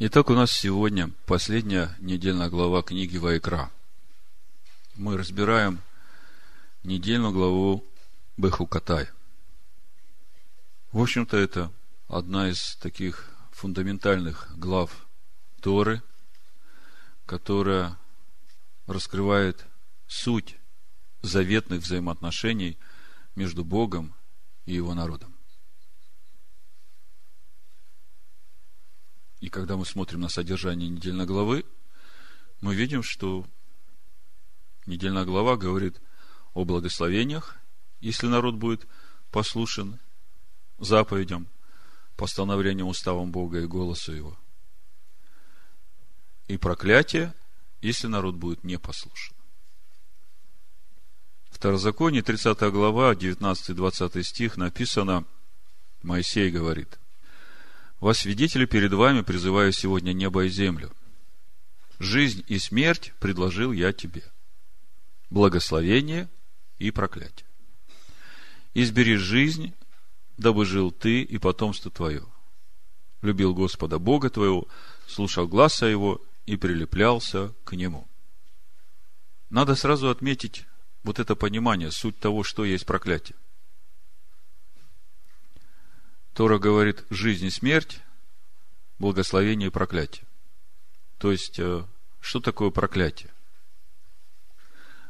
Итак, у нас сегодня последняя недельная глава книги Вайкра. Мы разбираем недельную главу Бехукатай. В общем-то, это одна из таких фундаментальных глав Торы, которая раскрывает суть заветных взаимоотношений между Богом и его народом. И когда мы смотрим на содержание недельной главы, мы видим, что недельная глава говорит о благословениях, если народ будет послушен заповедям, постановлениям, уставам Бога и голосу Его. И проклятие, если народ будет непослушен. Второзаконие, 30 глава, 19-20 стих написано, Моисей говорит – во свидетели перед вами призываю сегодня небо и землю. Жизнь и смерть предложил я тебе. Благословение и проклятие. Избери жизнь, дабы жил ты и потомство твое. Любил Господа Бога твоего, слушал гласа его и прилеплялся к нему. Надо сразу отметить вот это понимание, суть того, что есть проклятие. Тора говорит жизнь и смерть, благословение и проклятие. То есть, э, что такое проклятие?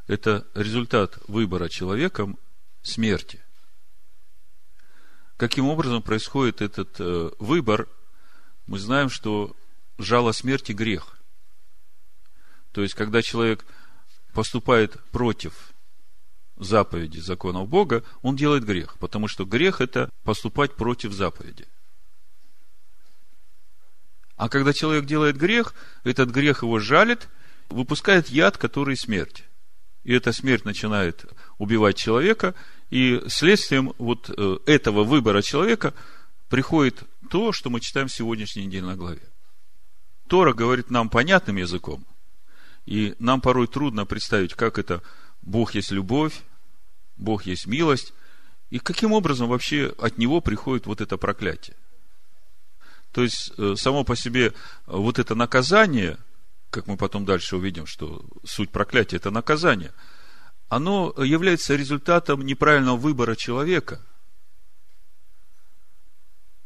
Это результат выбора человеком смерти. Каким образом происходит этот э, выбор? Мы знаем, что жало смерти – грех. То есть, когда человек поступает против заповеди законов Бога, он делает грех, потому что грех – это поступать против заповеди. А когда человек делает грех, этот грех его жалит, выпускает яд, который смерть. И эта смерть начинает убивать человека, и следствием вот э, этого выбора человека приходит то, что мы читаем в сегодняшней недельной главе. Тора говорит нам понятным языком, и нам порой трудно представить, как это Бог есть любовь, Бог есть милость, и каким образом вообще от Него приходит вот это проклятие. То есть, э, само по себе вот это наказание, как мы потом дальше увидим, что суть проклятия – это наказание, оно является результатом неправильного выбора человека,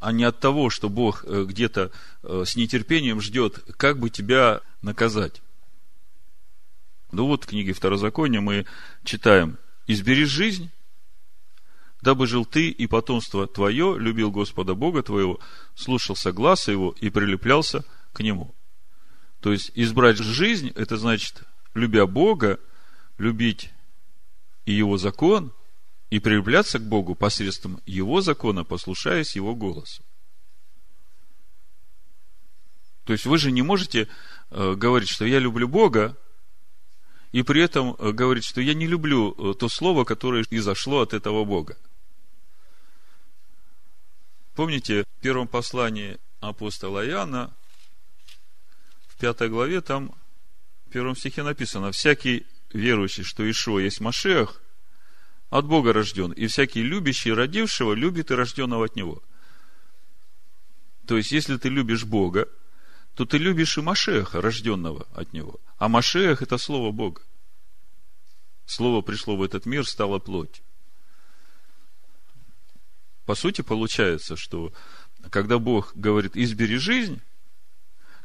а не от того, что Бог э, где-то э, с нетерпением ждет, как бы тебя наказать. Ну вот в книге Второзакония мы читаем «Избери жизнь, дабы жил ты и потомство твое, любил Господа Бога твоего, слушался гласа его и прилеплялся к нему». То есть, избрать жизнь, это значит, любя Бога, любить и Его закон, и прилепляться к Богу посредством Его закона, послушаясь Его голосу. То есть, вы же не можете э, говорить, что я люблю Бога, и при этом э, говорить, что я не люблю э, то слово, которое изошло от этого Бога. Помните, в первом послании апостола Иоанна, в пятой главе, там в первом стихе написано, «Всякий верующий, что Ишуа есть Машех, от Бога рожден, и всякий любящий родившего любит и рожденного от Него». То есть, если ты любишь Бога, то ты любишь и Машеха, рожденного от Него. А Машех – это Слово Бога. Слово пришло в этот мир, стало плоть. По сути, получается, что когда Бог говорит «избери жизнь»,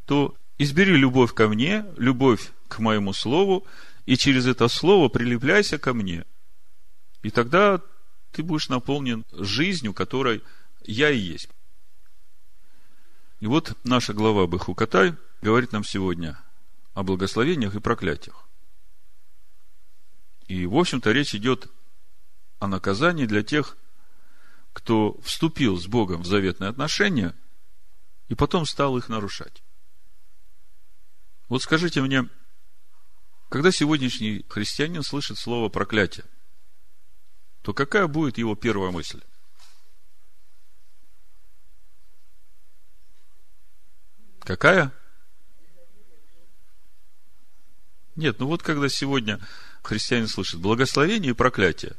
то избери любовь ко мне, любовь к моему слову, и через это слово прилепляйся ко мне. И тогда ты будешь наполнен жизнью, которой я и есть. И вот наша глава Бахукатай говорит нам сегодня о благословениях и проклятиях. И, в общем-то, речь идет о наказании для тех, кто вступил с Богом в заветные отношения и потом стал их нарушать. Вот скажите мне, когда сегодняшний христианин слышит слово проклятие, то какая будет его первая мысль? Какая? Нет, ну вот когда сегодня христианин слышит благословение и проклятие,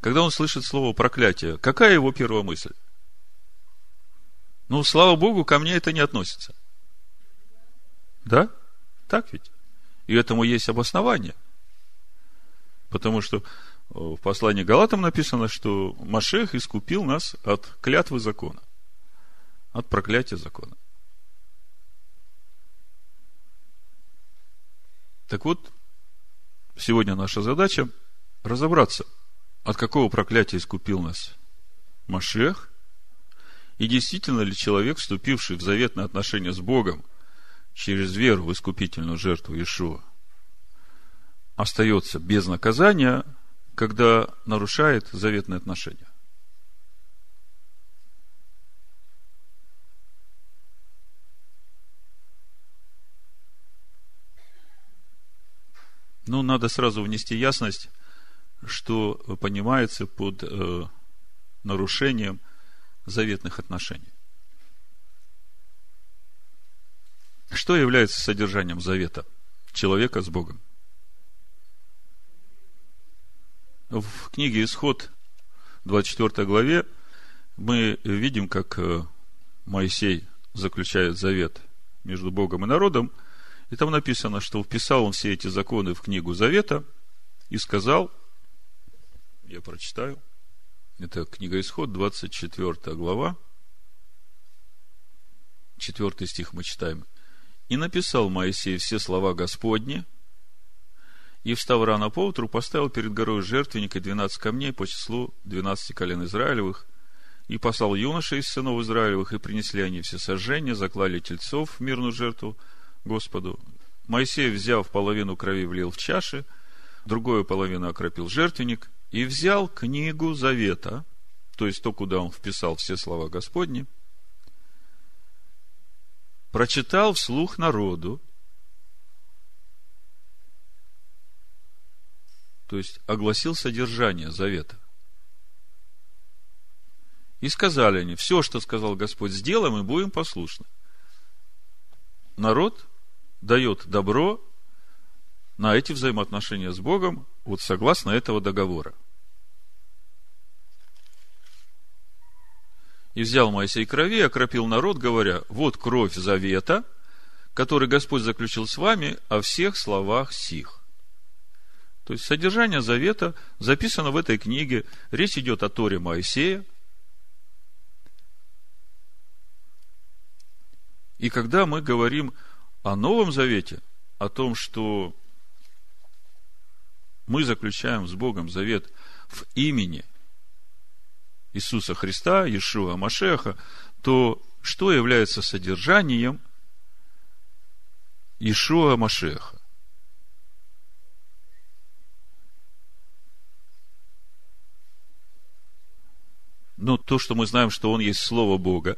когда он слышит слово проклятие, какая его первая мысль? Ну, слава Богу, ко мне это не относится. Да? Так ведь? И этому есть обоснование. Потому что в послании Галатам написано, что Машех искупил нас от клятвы закона, от проклятия закона. Так вот, сегодня наша задача разобраться, от какого проклятия искупил нас Машех, и действительно ли человек, вступивший в заветное отношение с Богом через веру в искупительную жертву Иешуа, остается без наказания – когда нарушает заветные отношения. Ну, надо сразу внести ясность, что понимается под э, нарушением заветных отношений. Что является содержанием завета человека с Богом? В книге Исход, 24 главе, мы видим, как э, Моисей заключает завет между Богом и народом, и там написано, что вписал он все эти законы в книгу Завета и сказал, я прочитаю, это книга Исход, 24 глава, 4 стих мы читаем. «И написал Моисей все слова Господни, и, встав рано поутру, поставил перед горой жертвенник и двенадцать камней по числу двенадцати колен Израилевых, и послал юношей из сынов Израилевых, и принесли они все сожжения, заклали тельцов в мирную жертву Господу. Моисей, взяв половину крови, влил в чаши, другую половину окропил жертвенник, и взял книгу Завета, то есть то, куда он вписал все слова Господни, прочитал вслух народу, то есть огласил содержание завета. И сказали они, все, что сказал Господь, сделаем и будем послушны. Народ дает добро на эти взаимоотношения с Богом, вот согласно этого договора. И взял Моисей крови и окропил народ, говоря, вот кровь завета, который Господь заключил с вами о всех словах сих. То есть содержание завета записано в этой книге. Речь идет о Торе Моисея. И когда мы говорим о Новом Завете, о том, что мы заключаем с Богом завет в имени Иисуса Христа, Иешуа Машеха, то что является содержанием Иешуа Машеха? Ну, то, что мы знаем, что Он есть Слово Бога,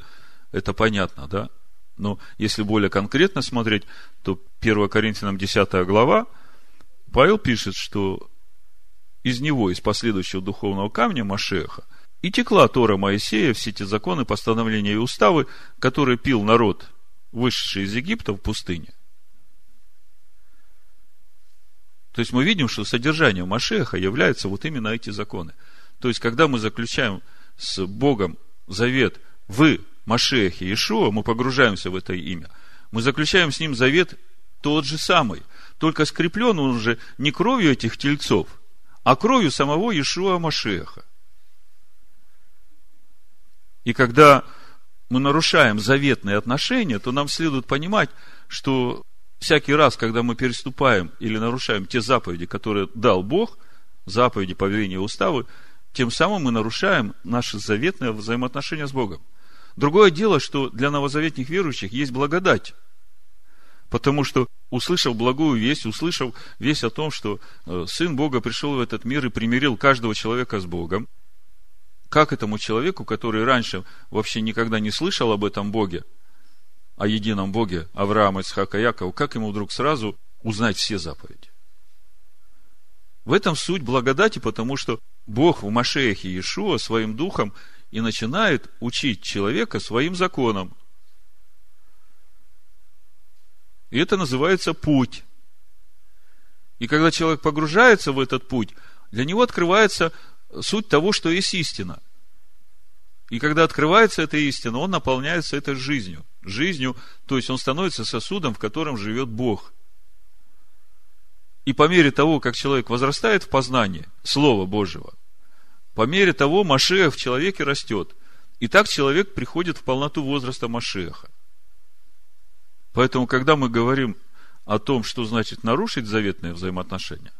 это понятно, да? Но если более конкретно смотреть, то 1 Коринфянам 10 глава, Павел пишет, что из него, из последующего духовного камня Машеха, и текла Тора Моисея, все эти законы, постановления и уставы, которые пил народ, вышедший из Египта в пустыне. То есть мы видим, что содержанием Машеха являются вот именно эти законы. То есть, когда мы заключаем с Богом завет в Машехе Иешуа, мы погружаемся в это имя, мы заключаем с ним завет тот же самый, только скреплен он уже не кровью этих тельцов, а кровью самого Иешуа Машеха. И когда мы нарушаем заветные отношения, то нам следует понимать, что всякий раз, когда мы переступаем или нарушаем те заповеди, которые дал Бог, заповеди, повеления, уставы, тем самым мы нарушаем наши заветные взаимоотношения с Богом. Другое дело, что для новозаветных верующих есть благодать. Потому что, услышав благую весть, услышав весть о том, что э, Сын Бога пришел в этот мир и примирил каждого человека с Богом, как этому человеку, который раньше вообще никогда не слышал об этом Боге, о едином Боге Авраама, Исхака, Якова, как ему вдруг сразу узнать все заповеди? В этом суть благодати, потому что Бог в Машехе Иешуа своим духом и начинает учить человека своим законам. И это называется путь. И когда человек погружается в этот путь, для него открывается суть того, что есть истина. И когда открывается эта истина, он наполняется этой жизнью. жизнью, то есть он становится сосудом, в котором живет Бог. И по мере того, как человек возрастает в познании Слова Божьего, по мере того Машех в человеке растет. И так человек приходит в полноту возраста Машеха. Поэтому, когда мы говорим о том, что значит нарушить заветные взаимоотношения,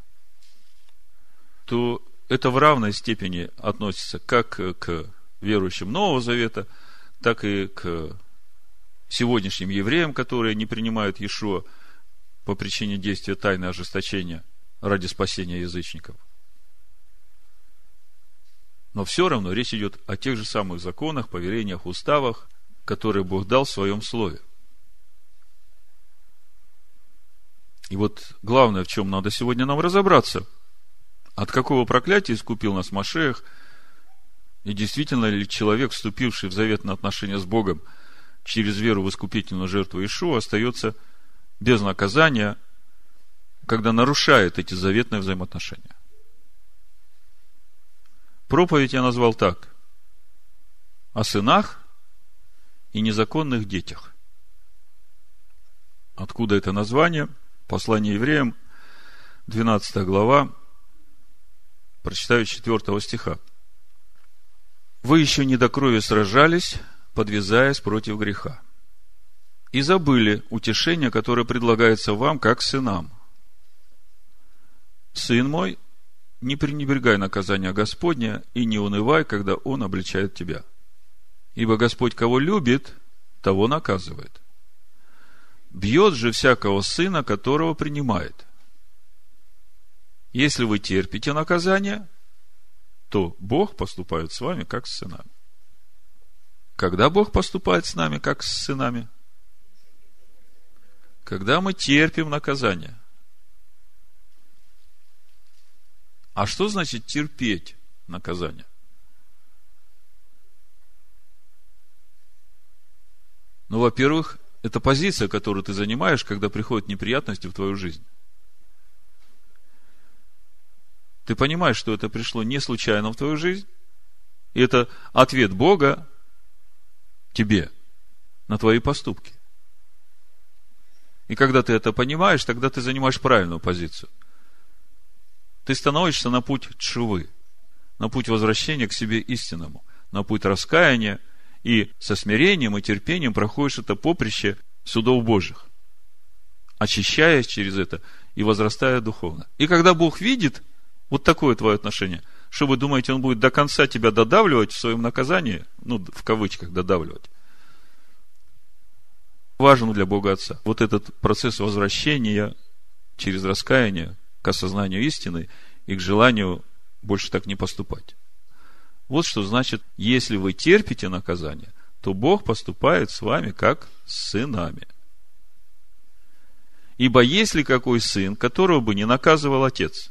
то это в равной степени относится как к верующим Нового Завета, так и к сегодняшним евреям, которые не принимают Иешуа по причине действия тайны ожесточения ради спасения язычников. Но все равно речь идет о тех же самых законах, повелениях, уставах, которые Бог дал в своем слове. И вот главное, в чем надо сегодня нам разобраться. От какого проклятия искупил нас Машех? И действительно ли человек, вступивший в заветное отношение с Богом через веру в искупительную жертву Ишуа, остается без наказания, когда нарушает эти заветные взаимоотношения? Проповедь я назвал так. О сынах и незаконных детях. Откуда это название? Послание евреям, 12 глава, прочитаю 4 стиха. Вы еще не до крови сражались, подвязаясь против греха. И забыли утешение, которое предлагается вам, как сынам. Сын мой, не пренебрегай наказания Господня и не унывай, когда Он обличает тебя. Ибо Господь кого любит, того наказывает. Бьет же всякого сына, которого принимает. Если вы терпите наказание, то Бог поступает с вами, как с сынами. Когда Бог поступает с нами, как с сынами? Когда мы терпим наказание. А что значит терпеть наказание? Ну, во-первых, это позиция, которую ты занимаешь, когда приходят неприятности в твою жизнь. Ты понимаешь, что это пришло не случайно в твою жизнь, и это ответ Бога тебе на твои поступки. И когда ты это понимаешь, тогда ты занимаешь правильную позицию – ты становишься на путь чувы, на путь возвращения к себе истинному, на путь раскаяния, и со смирением и терпением проходишь это поприще судов Божьих, очищаясь через это и возрастая духовно. И когда Бог видит вот такое твое отношение, что вы думаете, Он будет до конца тебя додавливать в своем наказании, ну, в кавычках додавливать, важен для Бога Отца. Вот этот процесс возвращения через раскаяние к осознанию истины и к желанию больше так не поступать. Вот что значит, если вы терпите наказание, то Бог поступает с вами как с сынами. Ибо есть ли какой сын, которого бы не наказывал отец?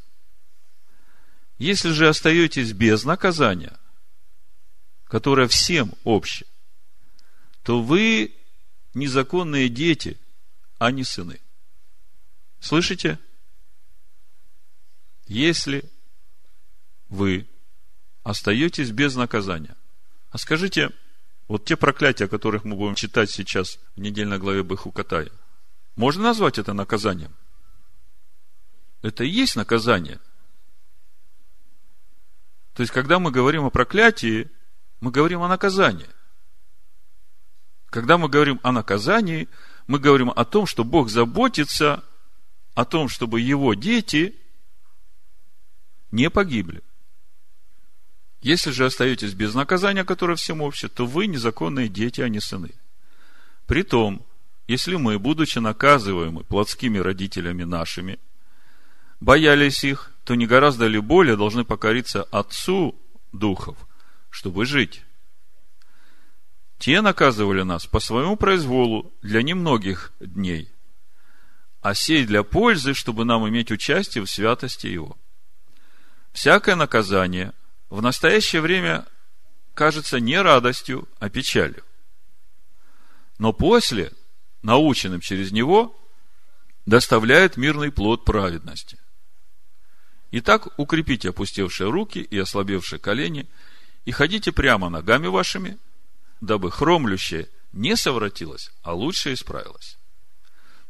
Если же остаетесь без наказания, которое всем общее, то вы незаконные дети, а не сыны. Слышите? Если вы остаетесь без наказания. А скажите, вот те проклятия, о которых мы будем читать сейчас в недельной главе Бахукатая, можно назвать это наказанием? Это и есть наказание. То есть, когда мы говорим о проклятии, мы говорим о наказании. Когда мы говорим о наказании, мы говорим о том, что Бог заботится о том, чтобы его дети не погибли. Если же остаетесь без наказания, которое всем общее, то вы незаконные дети, а не сыны. Притом, если мы, будучи наказываемы плотскими родителями нашими, боялись их, то не гораздо ли более должны покориться Отцу Духов, чтобы жить. Те наказывали нас по своему произволу для немногих дней, а сей для пользы, чтобы нам иметь участие в святости Его – всякое наказание в настоящее время кажется не радостью, а печалью. Но после, наученным через него, доставляет мирный плод праведности. Итак, укрепите опустевшие руки и ослабевшие колени, и ходите прямо ногами вашими, дабы хромлющее не совратилась, а лучше исправилась.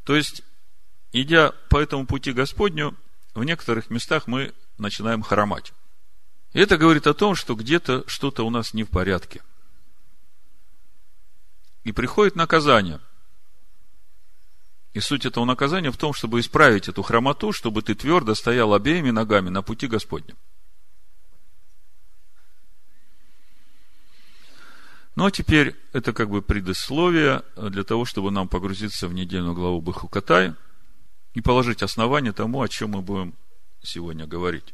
То есть, идя по этому пути Господню, в некоторых местах мы начинаем хромать. Это говорит о том, что где-то что-то у нас не в порядке. И приходит наказание. И суть этого наказания в том, чтобы исправить эту хромоту, чтобы ты твердо стоял обеими ногами на пути Господнем. Ну, а теперь это как бы предисловие для того, чтобы нам погрузиться в недельную главу Бахукатай и положить основание тому, о чем мы будем сегодня говорить.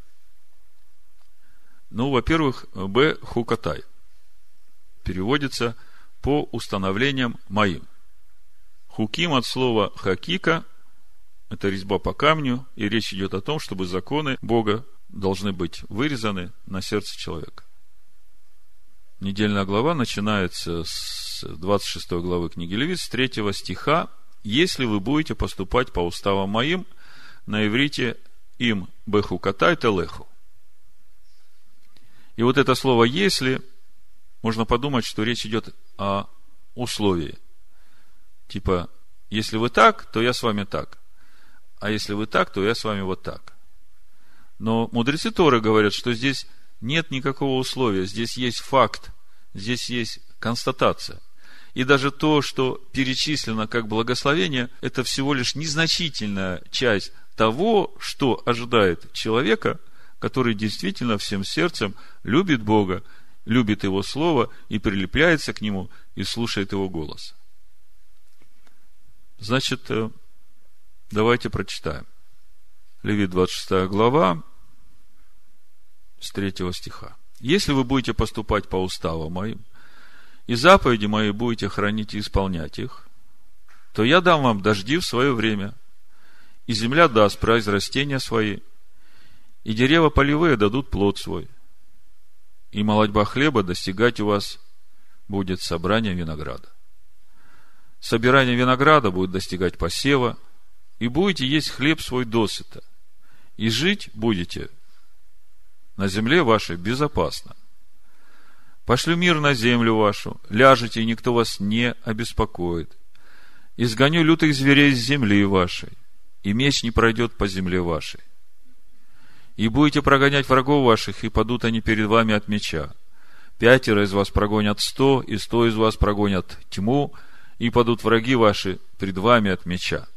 Ну, во-первых, Б. Хукатай. Переводится по установлениям моим. Хуким от слова хакика – это резьба по камню, и речь идет о том, чтобы законы Бога должны быть вырезаны на сердце человека. Недельная глава начинается с 26 главы книги Левит, с 3 стиха. «Если вы будете поступать по уставам моим, на иврите им беху катай телеху». И вот это слово «если» можно подумать, что речь идет о условии. Типа, если вы так, то я с вами так. А если вы так, то я с вами вот так. Но мудрецы Торы говорят, что здесь нет никакого условия. Здесь есть факт, здесь есть констатация. И даже то, что перечислено как благословение, это всего лишь незначительная часть того, что ожидает человека, который действительно всем сердцем любит Бога, любит Его Слово и прилепляется к Нему и слушает Его голос. Значит, э, давайте прочитаем. Левит 26 глава, с 3 стиха. Если вы будете поступать по уставам моим, и заповеди мои будете хранить и исполнять их, то я дам вам дожди в свое время, и земля даст произрастения свои, и дерева полевые дадут плод свой, и молодьба хлеба достигать у вас будет собрание винограда. Собирание винограда будет достигать посева, и будете есть хлеб свой досыта, и жить будете на земле вашей безопасно. Пошлю мир на землю вашу, ляжете, и никто вас не обеспокоит. Изгоню лютых зверей с земли вашей, и меч не пройдет по земле вашей. И будете прогонять врагов ваших, и падут они перед вами от меча. Пятеро из вас прогонят сто, и сто из вас прогонят тьму, и падут враги ваши пред вами от меча.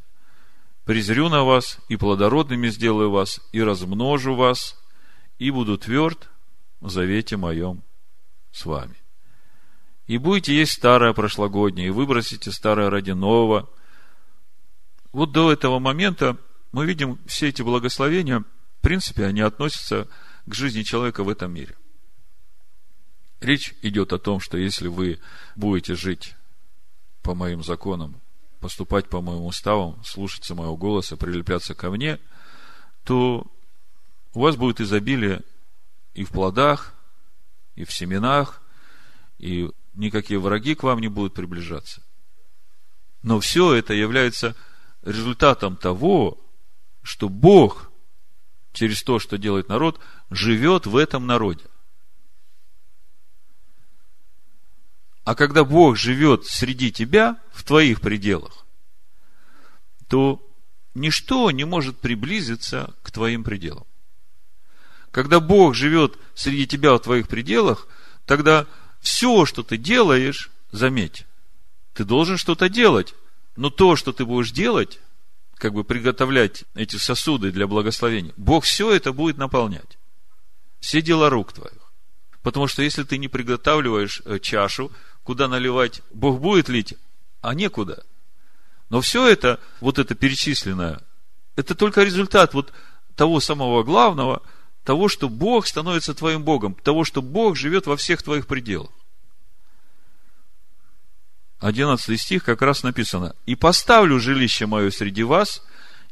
Презрю на вас, и плодородными сделаю вас, и размножу вас, и буду тверд в завете моем с вами. И будете есть старое прошлогоднее, и выбросите старое ради нового. Вот до этого момента мы видим все эти благословения, в принципе, они относятся к жизни человека в этом мире. Речь идет о том, что если вы будете жить по моим законам, поступать по моим уставам, слушаться моего голоса, прилепляться ко мне, то у вас будет изобилие и в плодах, и в семенах, и никакие враги к вам не будут приближаться. Но все это является результатом того, что Бог через то, что делает народ, живет в этом народе. А когда Бог живет среди тебя, в твоих пределах, то ничто не может приблизиться к твоим пределам. Когда Бог живет среди тебя в твоих пределах, тогда все, что ты делаешь, заметь, ты должен что-то делать. Но то, что ты будешь делать, как бы приготовлять эти сосуды для благословения, Бог все это будет наполнять. Все дела рук твоих. Потому что если ты не приготавливаешь э, чашу, куда наливать, Бог будет лить, а некуда. Но все это, вот это перечисленное, это только результат вот того самого главного – того, что Бог становится твоим Богом, того, что Бог живет во всех твоих пределах. 11 стих как раз написано. «И поставлю жилище мое среди вас,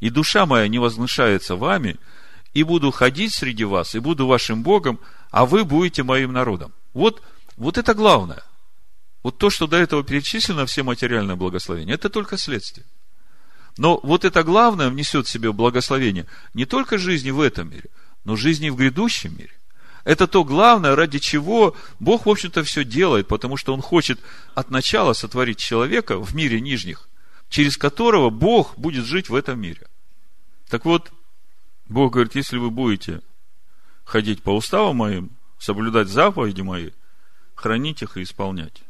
и душа моя не вознышается вами, и буду ходить среди вас, и буду вашим Богом, а вы будете моим народом». Вот, вот это главное. Вот то, что до этого перечислено, все материальные благословения, это только следствие. Но вот это главное внесет в себе благословение не только жизни в этом мире, но жизни в грядущем мире. Это то главное, ради чего Бог, в общем-то, все делает, потому что Он хочет от начала сотворить человека в мире нижних, через которого Бог будет жить в этом мире. Так вот, Бог говорит, если вы будете ходить по уставам моим, соблюдать заповеди мои, хранить их и исполнять,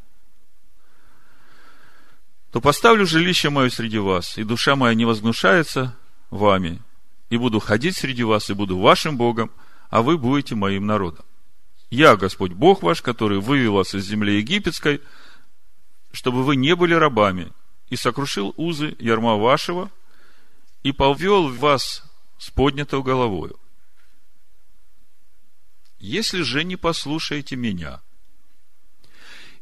то поставлю жилище мое среди вас, и душа моя не возгнушается вами, и буду ходить среди вас, и буду вашим Богом, а вы будете моим народом. Я, Господь Бог ваш, который вывел вас из земли египетской, чтобы вы не были рабами, и сокрушил узы ярма вашего, и повел вас с поднятой головою. Если же не послушаете меня,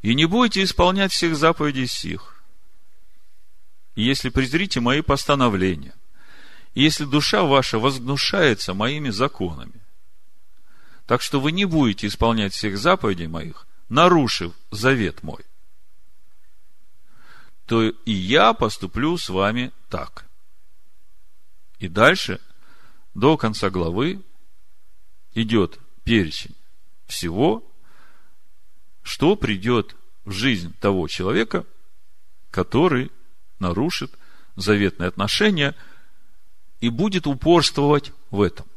и не будете исполнять всех заповедей сих, и если презрите мои постановления, и если душа ваша возгнушается моими законами, так что вы не будете исполнять всех заповедей моих, нарушив завет мой, то и я поступлю с вами так. И дальше, до конца главы, идет перечень всего, что придет в жизнь того человека, который нарушит заветные отношения и будет упорствовать в этом.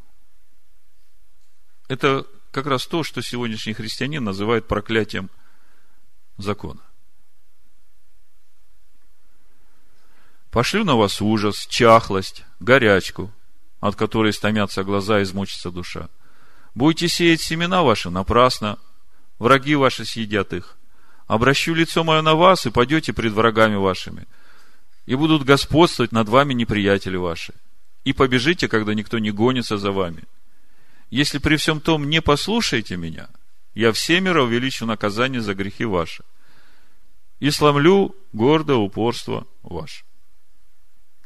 Это как раз то, что сегодняшний христианин называет проклятием закона. Пошлю на вас ужас, чахлость, горячку, от которой стомятся глаза и измучится душа. Будете сеять семена ваши напрасно, враги ваши съедят их. Обращу лицо мое на вас, и пойдете пред врагами вашими – и будут господствовать над вами неприятели ваши. И побежите, когда никто не гонится за вами. Если при всем том не послушаете меня, я всемиро увеличу наказание за грехи ваши. И сломлю гордое упорство ваше.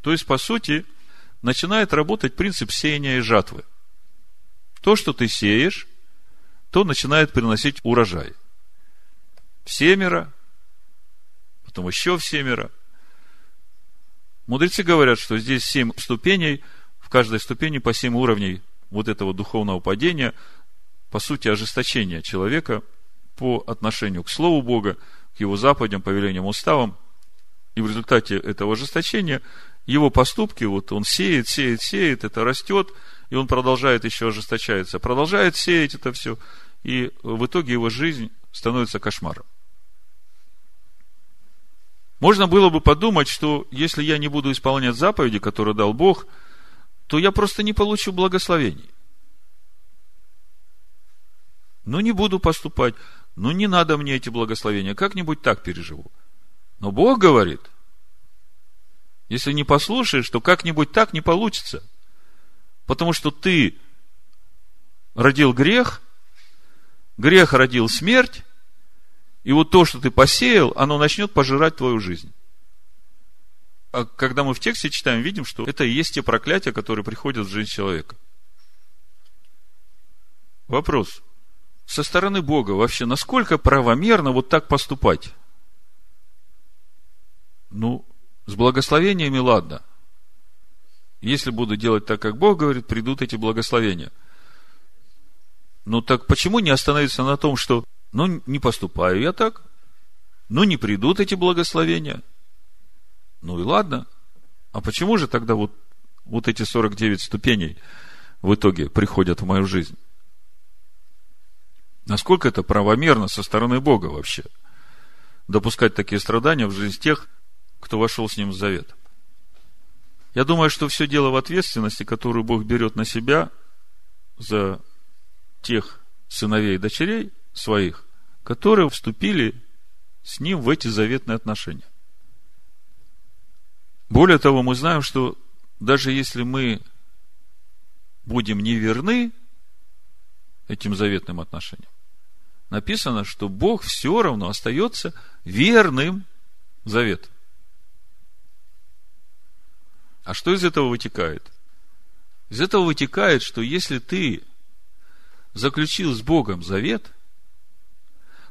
То есть, по сути, начинает работать принцип сеяния и жатвы. То, что ты сеешь, то начинает приносить урожай. Всемиро, потом еще всемиро – Мудрецы говорят, что здесь семь ступеней, в каждой ступени по семь уровней вот этого духовного падения, по сути, ожесточения человека по отношению к Слову Бога, к его заповедям, повелениям, уставам. И в результате этого ожесточения его поступки, вот он сеет, сеет, сеет, это растет, и он продолжает еще ожесточается, продолжает сеять это все, и в итоге его жизнь становится кошмаром. Можно было бы подумать, что если я не буду исполнять заповеди, которые дал Бог, то я просто не получу благословений. Ну, не буду поступать. Ну, не надо мне эти благословения. Как-нибудь так переживу. Но Бог говорит, если не послушаешь, то как-нибудь так не получится. Потому что ты родил грех, грех родил смерть, и вот то, что ты посеял, оно начнет пожирать твою жизнь. А когда мы в тексте читаем, видим, что это и есть те проклятия, которые приходят в жизнь человека. Вопрос. Со стороны Бога вообще, насколько правомерно вот так поступать? Ну, с благословениями ладно. Если буду делать так, как Бог говорит, придут эти благословения. Ну так почему не остановиться на том, что ну, не поступаю я так. Ну, не придут эти благословения. Ну и ладно. А почему же тогда вот, вот эти 49 ступеней в итоге приходят в мою жизнь? Насколько это правомерно со стороны Бога вообще? Допускать такие страдания в жизнь тех, кто вошел с ним в завет. Я думаю, что все дело в ответственности, которую Бог берет на себя за тех сыновей и дочерей своих, которые вступили с ним в эти заветные отношения. Более того, мы знаем, что даже если мы будем неверны этим заветным отношениям, написано, что Бог все равно остается верным завету. А что из этого вытекает? Из этого вытекает, что если ты заключил с Богом завет,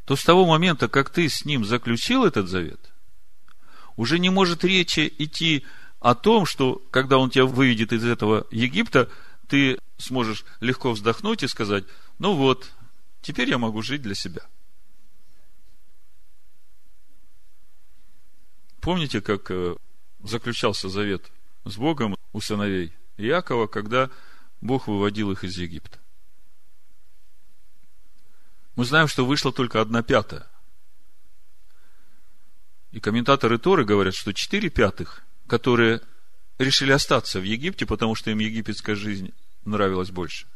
то с того момента, как ты с ним заключил этот завет, уже не может речи идти о том, что когда он тебя выведет из этого Египта, ты сможешь легко вздохнуть и сказать, ну вот, Теперь я могу жить для себя. Помните, как э, заключался завет с Богом у сыновей Иакова, когда Бог выводил их из Египта? Мы знаем, что вышло только одна пятая. И комментаторы Торы говорят, что четыре пятых, которые решили остаться в Египте, потому что им египетская жизнь нравилась больше,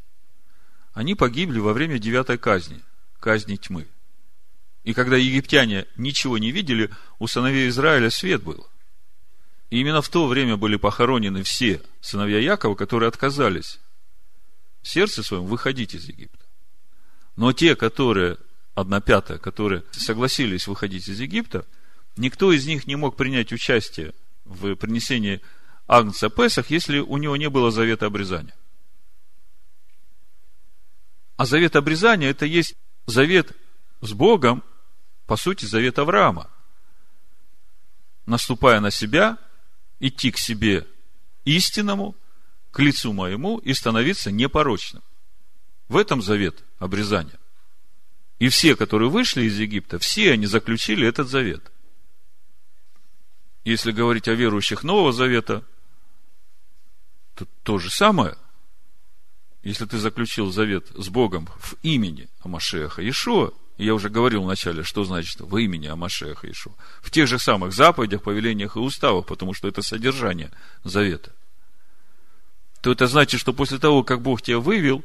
они погибли во время девятой казни, казни тьмы. И когда египтяне ничего не видели, у сыновей Израиля свет был. И именно в то время были похоронены все сыновья Якова, которые отказались в сердце своем выходить из Египта. Но те, которые, одна пятая, которые согласились выходить из Египта, никто из них не мог принять участие в принесении Агнца Песах, если у него не было завета обрезания. А завет обрезания – это есть завет с Богом, по сути, завет Авраама. Наступая на себя, идти к себе истинному, к лицу моему и становиться непорочным. В этом завет обрезания. И все, которые вышли из Египта, все они заключили этот завет. Если говорить о верующих Нового Завета – то то же самое. Если ты заключил завет с Богом в имени Амашеха Ишуа, я уже говорил вначале, что значит в имени Амашеха Ишуа, в тех же самых заповедях, повелениях и уставах, потому что это содержание завета, то это значит, что после того, как Бог тебя вывел,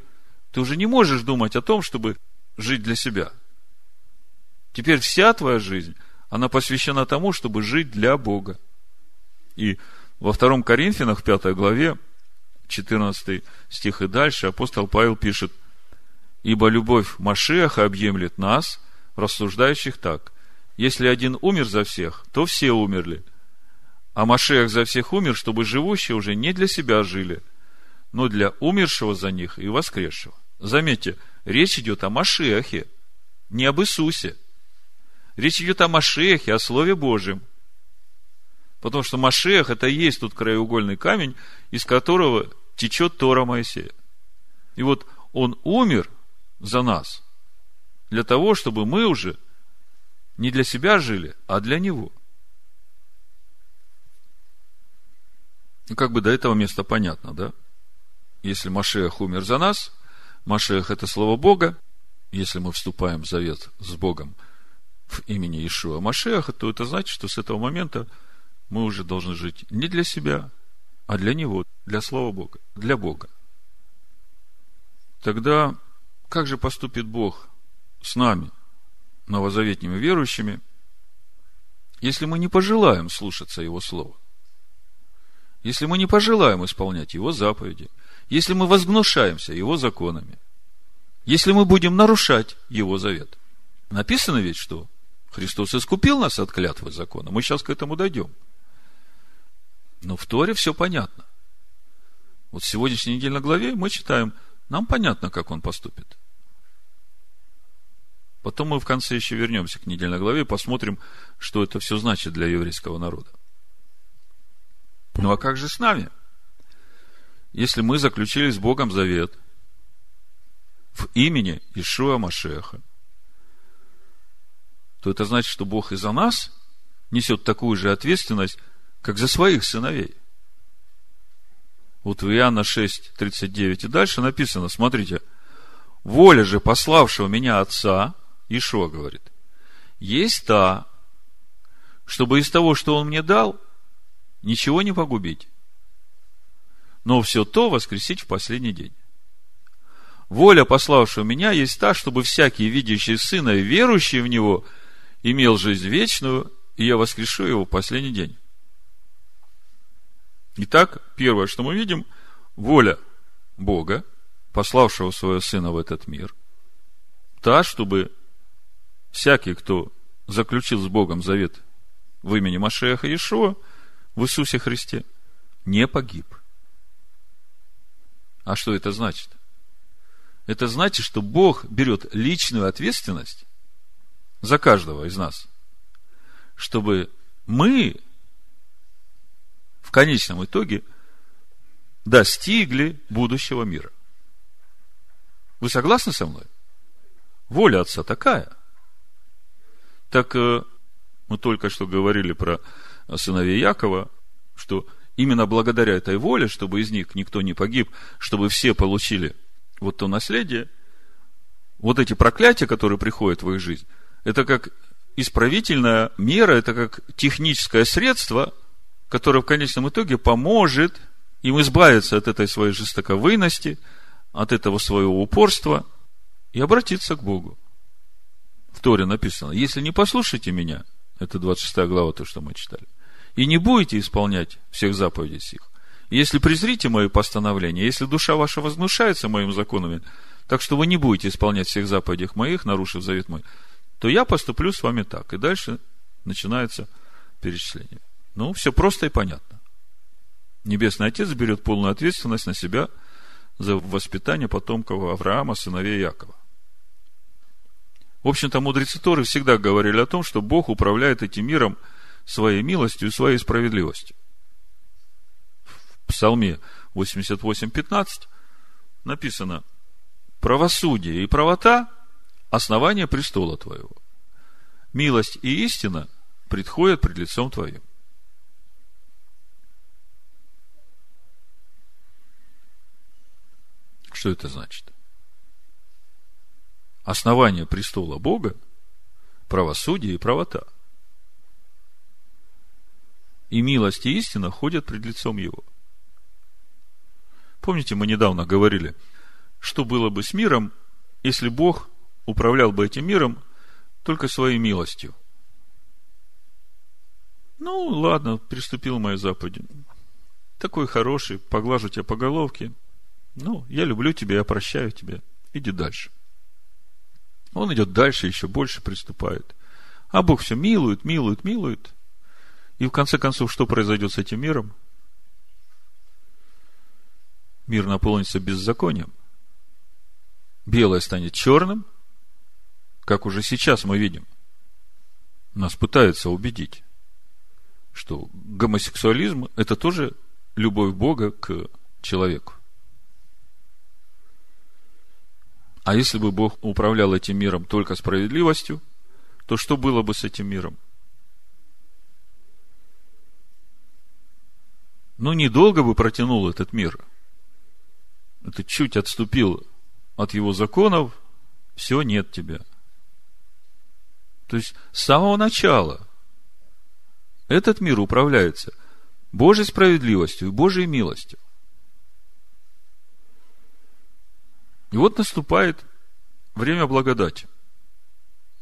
ты уже не можешь думать о том, чтобы жить для себя. Теперь вся твоя жизнь, она посвящена тому, чтобы жить для Бога. И во втором Коринфянах, в пятой главе, 14 стих и дальше, апостол Павел пишет, «Ибо любовь Машеха объемлет нас, рассуждающих так, если один умер за всех, то все умерли, а Машех за всех умер, чтобы живущие уже не для себя жили, но для умершего за них и воскресшего». Заметьте, речь идет о Машехе, не об Иисусе. Речь идет о Машехе, о Слове Божьем – Потому что Машех это и есть тот краеугольный камень, из которого течет Тора Моисея. И вот он умер за нас, для того, чтобы мы уже не для себя жили, а для него. Ну, как бы до этого места понятно, да? Если Машех умер за нас, Машех это слово Бога, если мы вступаем в завет с Богом в имени Ишуа Машеха, то это значит, что с этого момента мы уже должны жить не для себя, а для Него, для Слова Бога, для Бога. Тогда как же поступит Бог с нами, новозаветными верующими, если мы не пожелаем слушаться Его Слова? Если мы не пожелаем исполнять Его заповеди, если мы возгнушаемся Его законами, если мы будем нарушать Его завет. Написано ведь, что Христос искупил нас от клятвы закона. Мы сейчас к этому дойдем. Но в Торе все понятно. Вот в сегодняшней недельной главе мы читаем, нам понятно, как он поступит. Потом мы в конце еще вернемся к недельной главе и посмотрим, что это все значит для еврейского народа. Ну а как же с нами? Если мы заключили с Богом завет в имени Ишуа Машеха, то это значит, что Бог и за нас несет такую же ответственность, как за своих сыновей. Вот в Иоанна 6, 39 и дальше написано, смотрите, воля же пославшего меня Отца, Ишуа говорит, есть та, чтобы из того, что Он мне дал, ничего не погубить, но все то воскресить в последний день. Воля пославшего меня есть та, чтобы всякий, видящий Сына и верующий в Него, имел жизнь вечную, и я воскрешу его в последний день. Итак, первое, что мы видим, воля Бога, пославшего своего Сына в этот мир, та, чтобы всякий, кто заключил с Богом завет в имени Машеха Иешуа, в Иисусе Христе, не погиб. А что это значит? Это значит, что Бог берет личную ответственность за каждого из нас, чтобы мы в конечном итоге достигли будущего мира. Вы согласны со мной? Воля Отца такая. Так э, мы только что говорили про сыновей Якова, что именно благодаря этой воле, чтобы из них никто не погиб, чтобы все получили вот то наследие, вот эти проклятия, которые приходят в их жизнь, это как исправительная мера, это как техническое средство, которое в конечном итоге поможет им избавиться от этой своей жестоковыности, от этого своего упорства и обратиться к Богу. В Торе написано, если не послушаете меня, это 26 глава, то, что мы читали, и не будете исполнять всех заповедей сих, если презрите мои постановления, если душа ваша вознушается моим законами, так что вы не будете исполнять всех заповедей моих, нарушив завет мой, то я поступлю с вами так. И дальше начинается перечисление. Ну, все просто и понятно. Небесный Отец берет полную ответственность на себя за воспитание потомков Авраама, сыновей Якова. В общем-то, мудрецы Торы всегда говорили о том, что Бог управляет этим миром своей милостью и своей справедливостью. В Псалме 88.15 написано «Правосудие и правота – основание престола твоего. Милость и истина предходят пред лицом твоим». Что это значит? Основание престола Бога – правосудие и правота. И милость и истина ходят пред лицом Его. Помните, мы недавно говорили, что было бы с миром, если Бог управлял бы этим миром только своей милостью. Ну, ладно, приступил моей заповеди. Такой хороший, поглажу тебя по головке – ну, я люблю тебя, я прощаю тебя. Иди дальше. Он идет дальше, еще больше приступает. А Бог все милует, милует, милует. И в конце концов, что произойдет с этим миром? Мир наполнится беззаконием. Белое станет черным, как уже сейчас мы видим. Нас пытаются убедить, что гомосексуализм – это тоже любовь Бога к человеку. А если бы Бог управлял этим миром только справедливостью, то что было бы с этим миром? Ну, недолго бы протянул этот мир. Это чуть отступил от его законов, все, нет тебя. То есть, с самого начала этот мир управляется Божьей справедливостью и Божьей милостью. И вот наступает время благодати.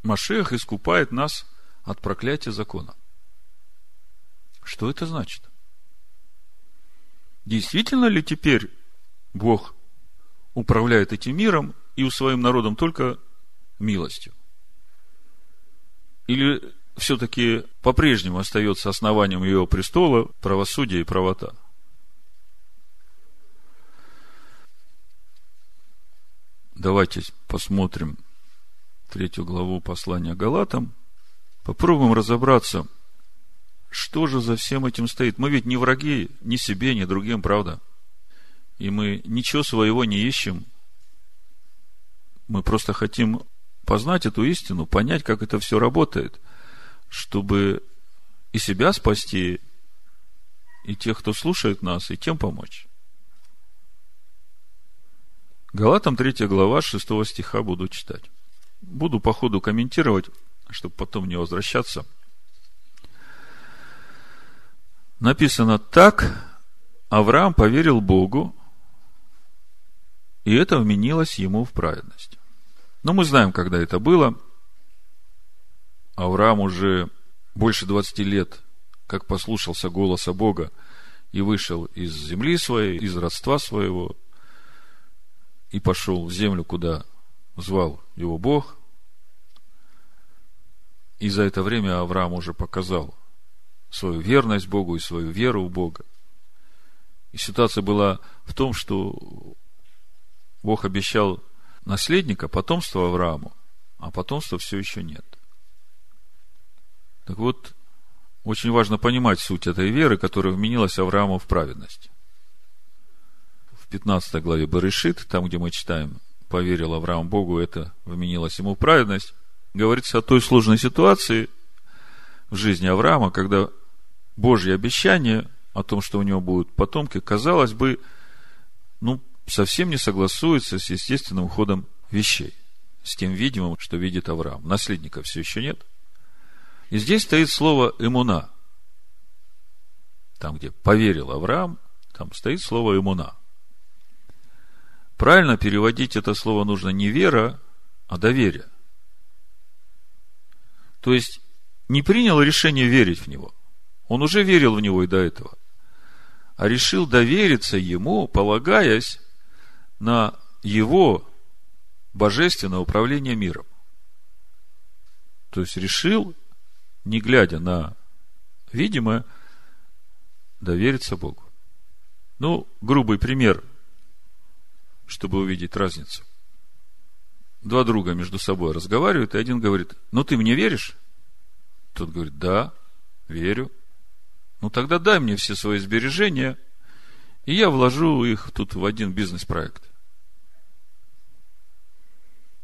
Машех искупает нас от проклятия закона. Что это значит? Действительно ли теперь Бог управляет этим миром и своим народом только милостью? Или все-таки по-прежнему остается основанием его престола правосудие и правота? Давайте посмотрим третью главу послания Галатам. Попробуем разобраться, что же за всем этим стоит. Мы ведь не враги ни себе, ни другим, правда? И мы ничего своего не ищем. Мы просто хотим познать эту истину, понять, как это все работает, чтобы и себя спасти, и тех, кто слушает нас, и тем помочь. Галатам 3 глава 6 стиха буду читать. Буду по ходу комментировать, чтобы потом не возвращаться. Написано так, Авраам поверил Богу, и это вменилось ему в праведность. Но мы знаем, когда это было. Авраам уже больше 20 лет, как послушался голоса Бога и вышел из земли своей, из родства своего, и пошел в землю, куда звал его Бог. И за это время Авраам уже показал свою верность Богу и свою веру в Бога. И ситуация была в том, что Бог обещал наследника, потомство Аврааму, а потомства все еще нет. Так вот, очень важно понимать суть этой веры, которая вменилась Аврааму в праведность. 15 главе Барышит, там, где мы читаем поверил Авраам Богу, это вменилось ему в праведность. Говорится о той сложной ситуации в жизни Авраама, когда Божье обещание о том, что у него будут потомки, казалось бы, ну, совсем не согласуется с естественным ходом вещей, с тем видимым, что видит Авраам. Наследника все еще нет. И здесь стоит слово «эмуна». Там, где поверил Авраам, там стоит слово «эмуна». Правильно переводить это слово нужно не вера, а доверие. То есть, не принял решение верить в него. Он уже верил в него и до этого. А решил довериться ему, полагаясь на его божественное управление миром. То есть решил, не глядя на видимое, довериться Богу. Ну, грубый пример, чтобы увидеть разницу. Два друга между собой разговаривают, и один говорит, ну ты мне веришь? Тот говорит, да, верю. Ну тогда дай мне все свои сбережения, и я вложу их тут в один бизнес-проект.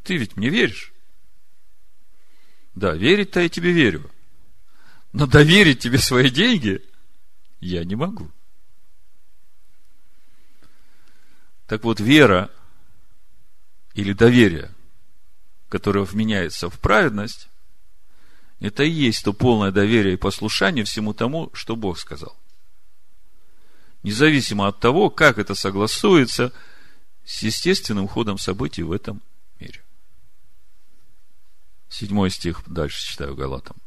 Ты ведь мне веришь? Да, верить-то я тебе верю. Но доверить тебе свои деньги я не могу. Так вот, вера или доверие, которое вменяется в праведность, это и есть то полное доверие и послушание всему тому, что Бог сказал. Независимо от того, как это согласуется с естественным ходом событий в этом. Седьмой стих, дальше читаю Галатам.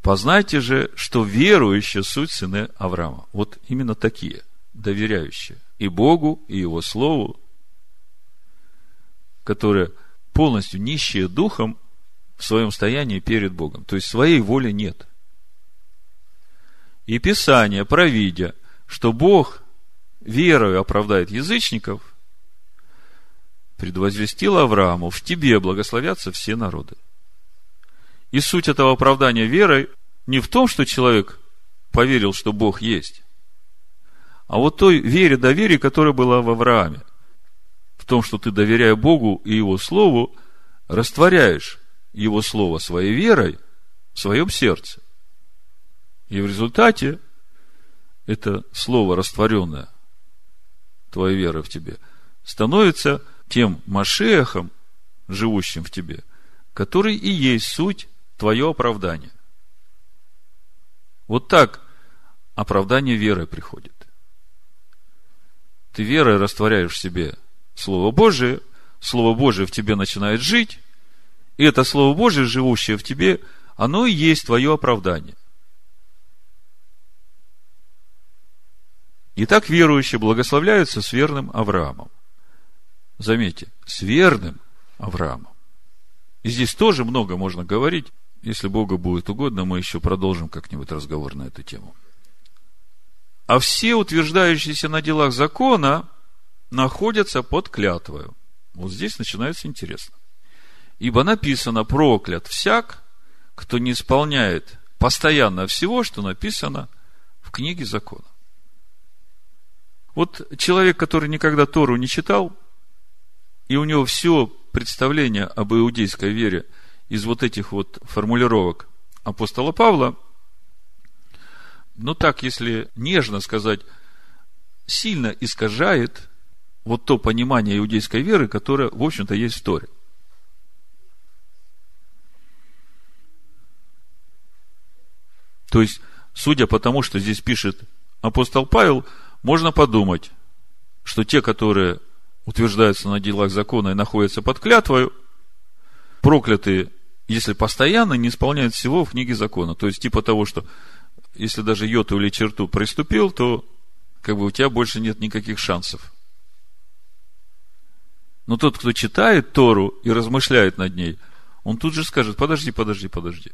Познайте же, что верующие суть сыны Авраама. Вот именно такие, доверяющие и Богу, и Его Слову, которые полностью нищие духом в своем стоянии перед Богом. То есть своей воли нет. И Писание, провидя, что Бог верою оправдает язычников, предвозвестил Аврааму, в тебе благословятся все народы. И суть этого оправдания верой не в том, что человек поверил, что Бог есть, а вот той вере, доверие, которая была в Аврааме. В том, что ты, доверяя Богу и Его Слову, растворяешь Его Слово своей верой в своем сердце. И в результате это Слово растворенное, твоей веры в тебе, становится тем Машехом, живущим в тебе, который и есть суть твое оправдание. Вот так оправдание веры приходит. Ты верой растворяешь в себе Слово Божие, Слово Божие в тебе начинает жить, и это Слово Божие, живущее в тебе, оно и есть твое оправдание. Итак, верующие благословляются с верным Авраамом. Заметьте, с верным Авраамом. И здесь тоже много можно говорить. Если Богу будет угодно, мы еще продолжим как-нибудь разговор на эту тему. А все утверждающиеся на делах закона находятся под клятвою. Вот здесь начинается интересно. Ибо написано, проклят всяк, кто не исполняет постоянно всего, что написано в книге закона. Вот человек, который никогда Тору не читал, и у него все представление об иудейской вере – из вот этих вот формулировок апостола Павла, ну так, если нежно сказать, сильно искажает вот то понимание иудейской веры, которое, в общем-то, есть в Торе. То есть, судя по тому, что здесь пишет апостол Павел, можно подумать, что те, которые утверждаются на делах закона и находятся под клятвою, проклятые если постоянно не исполняет всего в книге закона. То есть, типа того, что если даже йоту или черту приступил, то как бы у тебя больше нет никаких шансов. Но тот, кто читает Тору и размышляет над ней, он тут же скажет, подожди, подожди, подожди.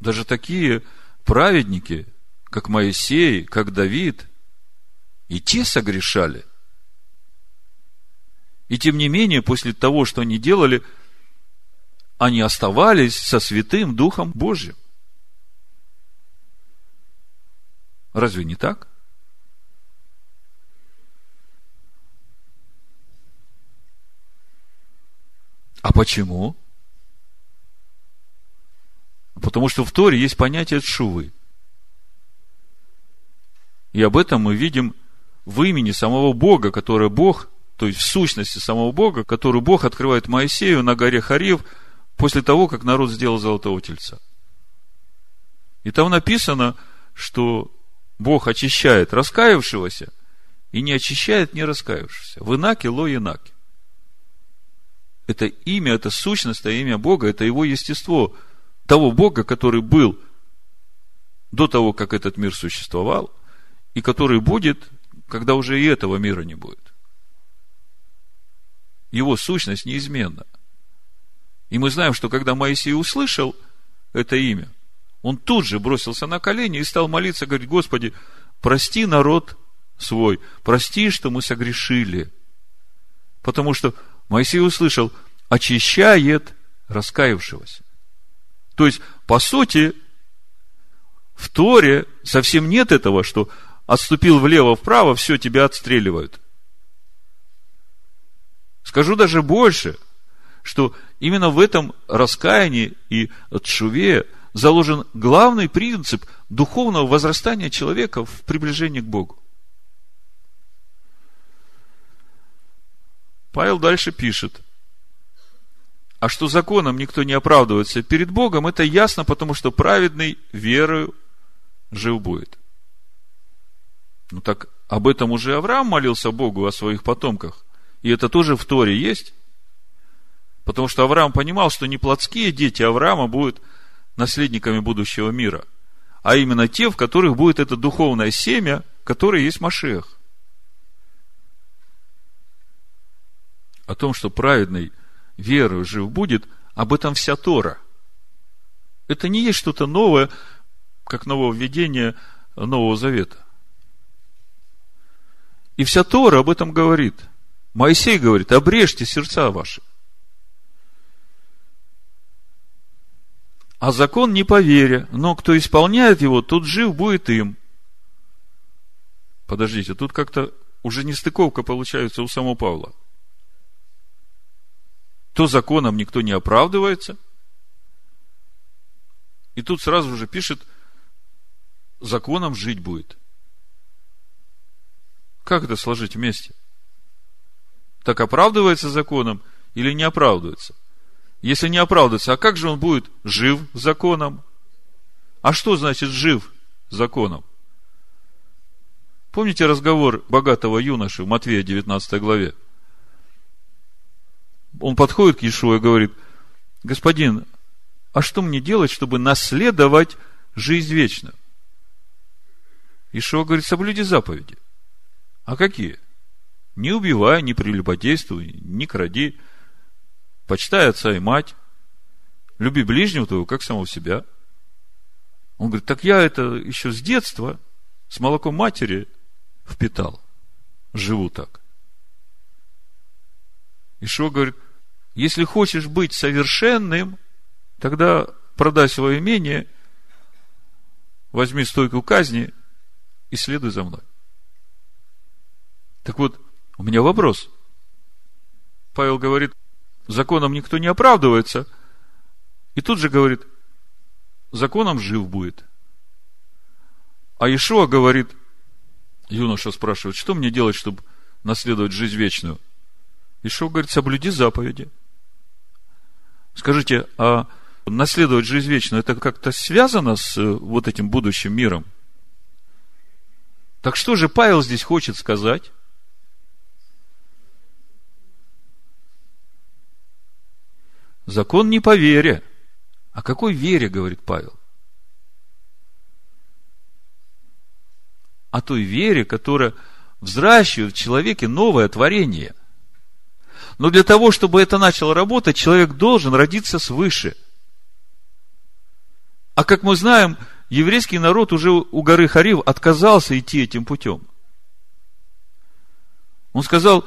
Даже такие праведники, как Моисей, как Давид, и те согрешали. И тем не менее, после того, что они делали, они оставались со Святым Духом Божьим. Разве не так? Почему? Потому что в Торе есть понятие Тшувы. И об этом мы видим в имени самого Бога, которое Бог, то есть в сущности самого Бога, который Бог открывает Моисею на горе Харив после того, как народ сделал золотого тельца. И там написано, что Бог очищает раскаявшегося и не очищает не раскаявшегося. В Инаке, Ло Инаке. Это имя, это сущность, это имя Бога, это его естество. Того Бога, который был до того, как этот мир существовал, и который будет, когда уже и этого мира не будет. Его сущность неизменна. И мы знаем, что когда Моисей услышал это имя, он тут же бросился на колени и стал молиться, говорить, Господи, прости народ свой, прости, что мы согрешили. Потому что Моисей услышал, очищает раскаявшегося. То есть, по сути, в Торе совсем нет этого, что отступил влево-вправо, все, тебя отстреливают. Скажу даже больше, что именно в этом раскаянии и тшуве заложен главный принцип духовного возрастания человека в приближении к Богу. Павел дальше пишет, а что законом никто не оправдывается перед Богом, это ясно, потому что праведный верою жив будет. Ну так об этом уже Авраам молился Богу о своих потомках. И это тоже в Торе есть. Потому что Авраам понимал, что не плотские дети Авраама будут наследниками будущего мира, а именно те, в которых будет это духовное семя, которое есть Машех. О том, что праведный верою жив будет, об этом вся Тора. Это не есть что-то новое, как нововведение Нового Завета. И вся Тора об этом говорит. Моисей говорит, обрежьте сердца ваши. А закон не по вере, но кто исполняет его, тот жив будет им. Подождите, тут как-то уже не стыковка получается у самого Павла. То законом никто не оправдывается. И тут сразу же пишет, законом жить будет. Как это сложить вместе? Так оправдывается законом или не оправдывается? Если не оправдывается, а как же он будет жив законом? А что значит жив законом? Помните разговор богатого юноши в Матвея 19 главе? Он подходит к Иешуа и говорит, господин, а что мне делать, чтобы наследовать жизнь вечную? Ишуа говорит, соблюди заповеди – а какие? Не убивай, не прелюбодействуй, не кради, почитай отца и мать, люби ближнего твоего, как самого себя. Он говорит, так я это еще с детства, с молоком матери впитал. Живу так. Ишо говорит, если хочешь быть совершенным, тогда продай свое имение, возьми стойку казни и следуй за мной. Так вот, у меня вопрос. Павел говорит, законом никто не оправдывается. И тут же говорит, законом жив будет. А Ишуа говорит, юноша спрашивает, что мне делать, чтобы наследовать жизнь вечную? Ишуа говорит, соблюди заповеди. Скажите, а наследовать жизнь вечную, это как-то связано с э, вот этим будущим миром? Так что же Павел здесь хочет сказать? Закон не по вере. О какой вере, говорит Павел? О той вере, которая взращивает в человеке новое творение. Но для того, чтобы это начало работать, человек должен родиться свыше. А как мы знаем, еврейский народ уже у горы Харив отказался идти этим путем. Он сказал,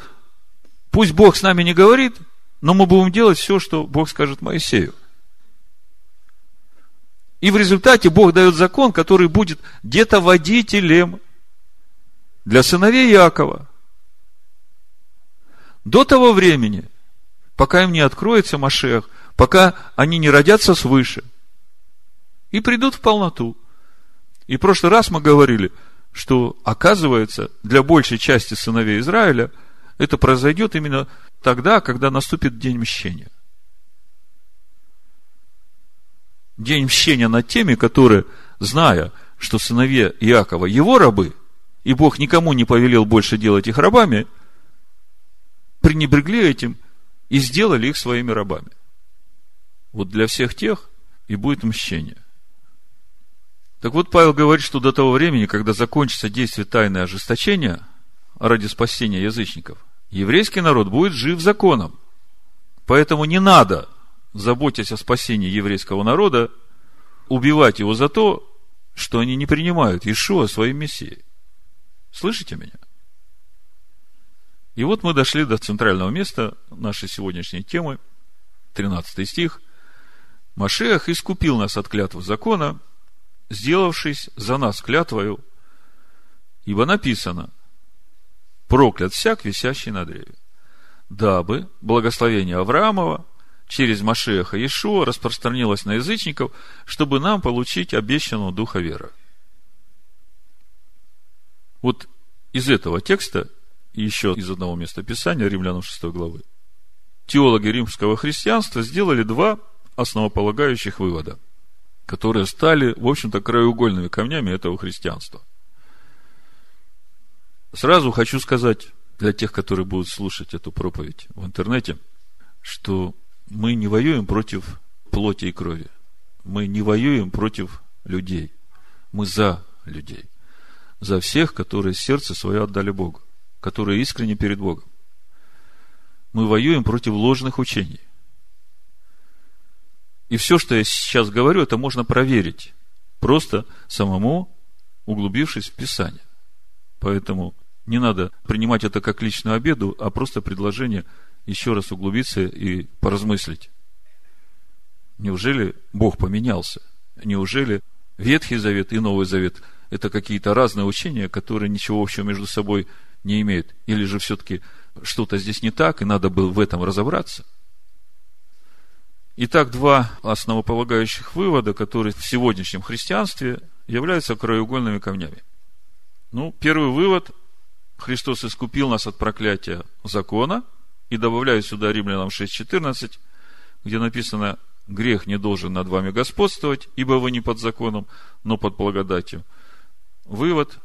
пусть Бог с нами не говорит, но мы будем делать все, что Бог скажет Моисею. И в результате Бог дает закон, который будет где-то водителем для сыновей Якова. До того времени пока им не откроется Машех, пока они не родятся свыше и придут в полноту. И в прошлый раз мы говорили, что, оказывается, для большей части сыновей Израиля это произойдет именно тогда, когда наступит день мщения. День мщения над теми, которые, зная, что сыновья Иакова его рабы, и Бог никому не повелел больше делать их рабами, пренебрегли этим и сделали их своими рабами. Вот для всех тех и будет мщение. Так вот, Павел говорит, что до того времени, когда закончится действие тайны ожесточения ради спасения язычников, еврейский народ будет жив законом. Поэтому не надо, заботясь о спасении еврейского народа, убивать его за то, что они не принимают Иешуа своим Мессией. Слышите меня? И вот мы дошли до центрального места нашей сегодняшней темы, 13 стих. Машех искупил нас от клятвы закона – сделавшись за нас клятвою, ибо написано, проклят всяк, висящий на древе, дабы благословение Авраамова через Машеха Иешуа распространилось на язычников, чтобы нам получить обещанного духа веры. Вот из этого текста, и еще из одного места Писания, Римлянам 6 главы, теологи римского христианства сделали два основополагающих вывода – которые стали, в общем-то, краеугольными камнями этого христианства. Сразу хочу сказать для тех, которые будут слушать эту проповедь в интернете, что мы не воюем против плоти и крови. Мы не воюем против людей. Мы за людей. За всех, которые сердце свое отдали Богу, которые искренне перед Богом. Мы воюем против ложных учений. И все, что я сейчас говорю, это можно проверить. Просто самому углубившись в Писание. Поэтому не надо принимать это как личную обеду, а просто предложение еще раз углубиться и поразмыслить. Неужели Бог поменялся? Неужели Ветхий Завет и Новый Завет – это какие-то разные учения, которые ничего общего между собой не имеют? Или же все-таки что-то здесь не так, и надо было в этом разобраться? Итак, два основополагающих вывода, которые в сегодняшнем христианстве являются краеугольными камнями. Ну, первый вывод. Христос искупил нас от проклятия закона. И добавляю сюда римлянам 6.14, где написано, грех не должен над вами господствовать, ибо вы не под законом, но под благодатью. Вывод.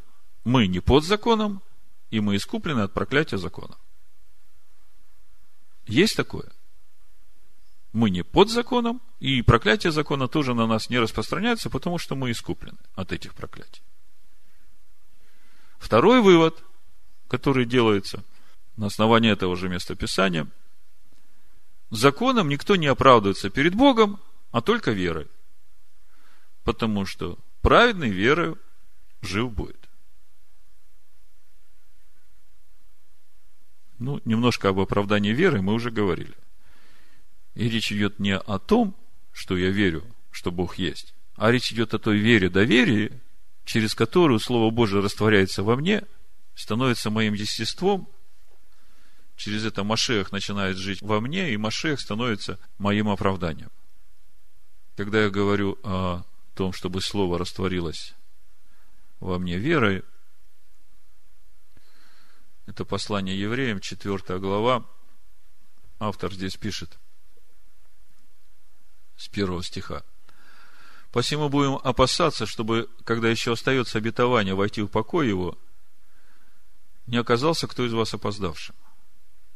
Мы не под законом, и мы искуплены от проклятия закона. Есть такое? мы не под законом, и проклятие закона тоже на нас не распространяется, потому что мы искуплены от этих проклятий. Второй вывод, который делается на основании этого же места Писания, законом никто не оправдывается перед Богом, а только верой. Потому что праведный верою жив будет. Ну, немножко об оправдании веры мы уже говорили. И речь идет не о том, что я верю, что Бог есть, а речь идет о той вере, доверии, через которую Слово Божие растворяется во мне, становится моим естеством, через это Машех начинает жить во мне, и Машех становится моим оправданием. Когда я говорю о том, чтобы Слово растворилось во мне верой, это послание евреям, 4 глава, автор здесь пишет – с первого стиха. Посему будем опасаться, чтобы, когда еще остается обетование войти в покой его, не оказался кто из вас опоздавшим.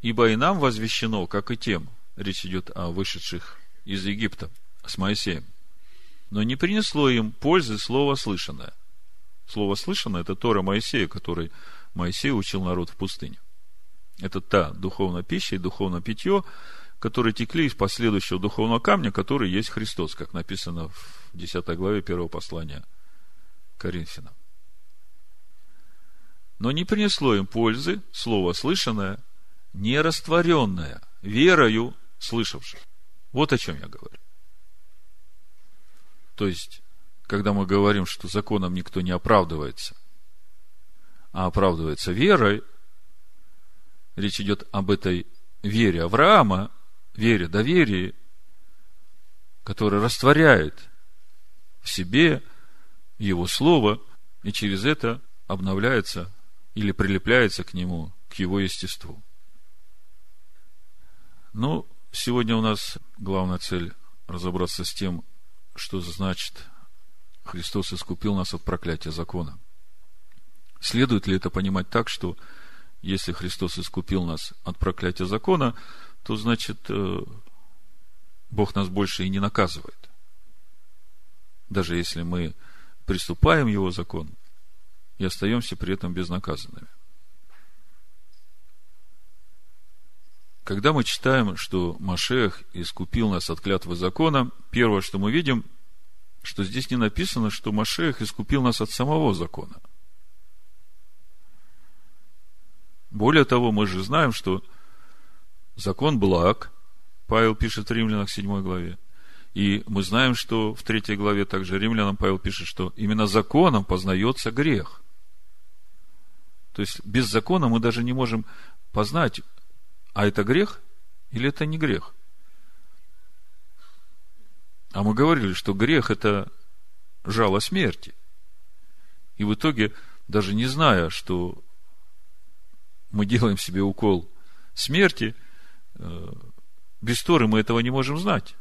Ибо и нам возвещено, как и тем, речь идет о вышедших из Египта с Моисеем, но не принесло им пользы слово слышанное. Слово слышанное – это Тора Моисея, который Моисей учил народ в пустыне. Это та духовная пища и духовное питье, которые текли из последующего духовного камня, который есть Христос, как написано в 10 главе первого послания Коринфянам. Но не принесло им пользы слово слышанное, не растворенное верою слышавших. Вот о чем я говорю. То есть, когда мы говорим, что законом никто не оправдывается, а оправдывается верой, речь идет об этой вере Авраама, вере, доверии, которое растворяет в себе Его Слово, и через это обновляется или прилепляется к нему, к его естеству. Ну, сегодня у нас главная цель разобраться с тем, что значит Христос искупил нас от проклятия закона. Следует ли это понимать так, что если Христос искупил нас от проклятия закона, то значит э, Бог нас больше и не наказывает. Даже если мы приступаем Его закон и остаемся при этом безнаказанными. Когда мы читаем, что Машех искупил нас от клятвы закона, первое, что мы видим, что здесь не написано, что Машех искупил нас от самого закона. Более того, мы же знаем, что закон благ, Павел пишет в Римлянах 7 главе, и мы знаем, что в третьей главе также римлянам Павел пишет, что именно законом познается грех. То есть без закона мы даже не можем познать, а это грех или это не грех. А мы говорили, что грех это жало смерти. И в итоге, даже не зная, что мы делаем себе укол смерти, э, без Торы мы этого не можем знать.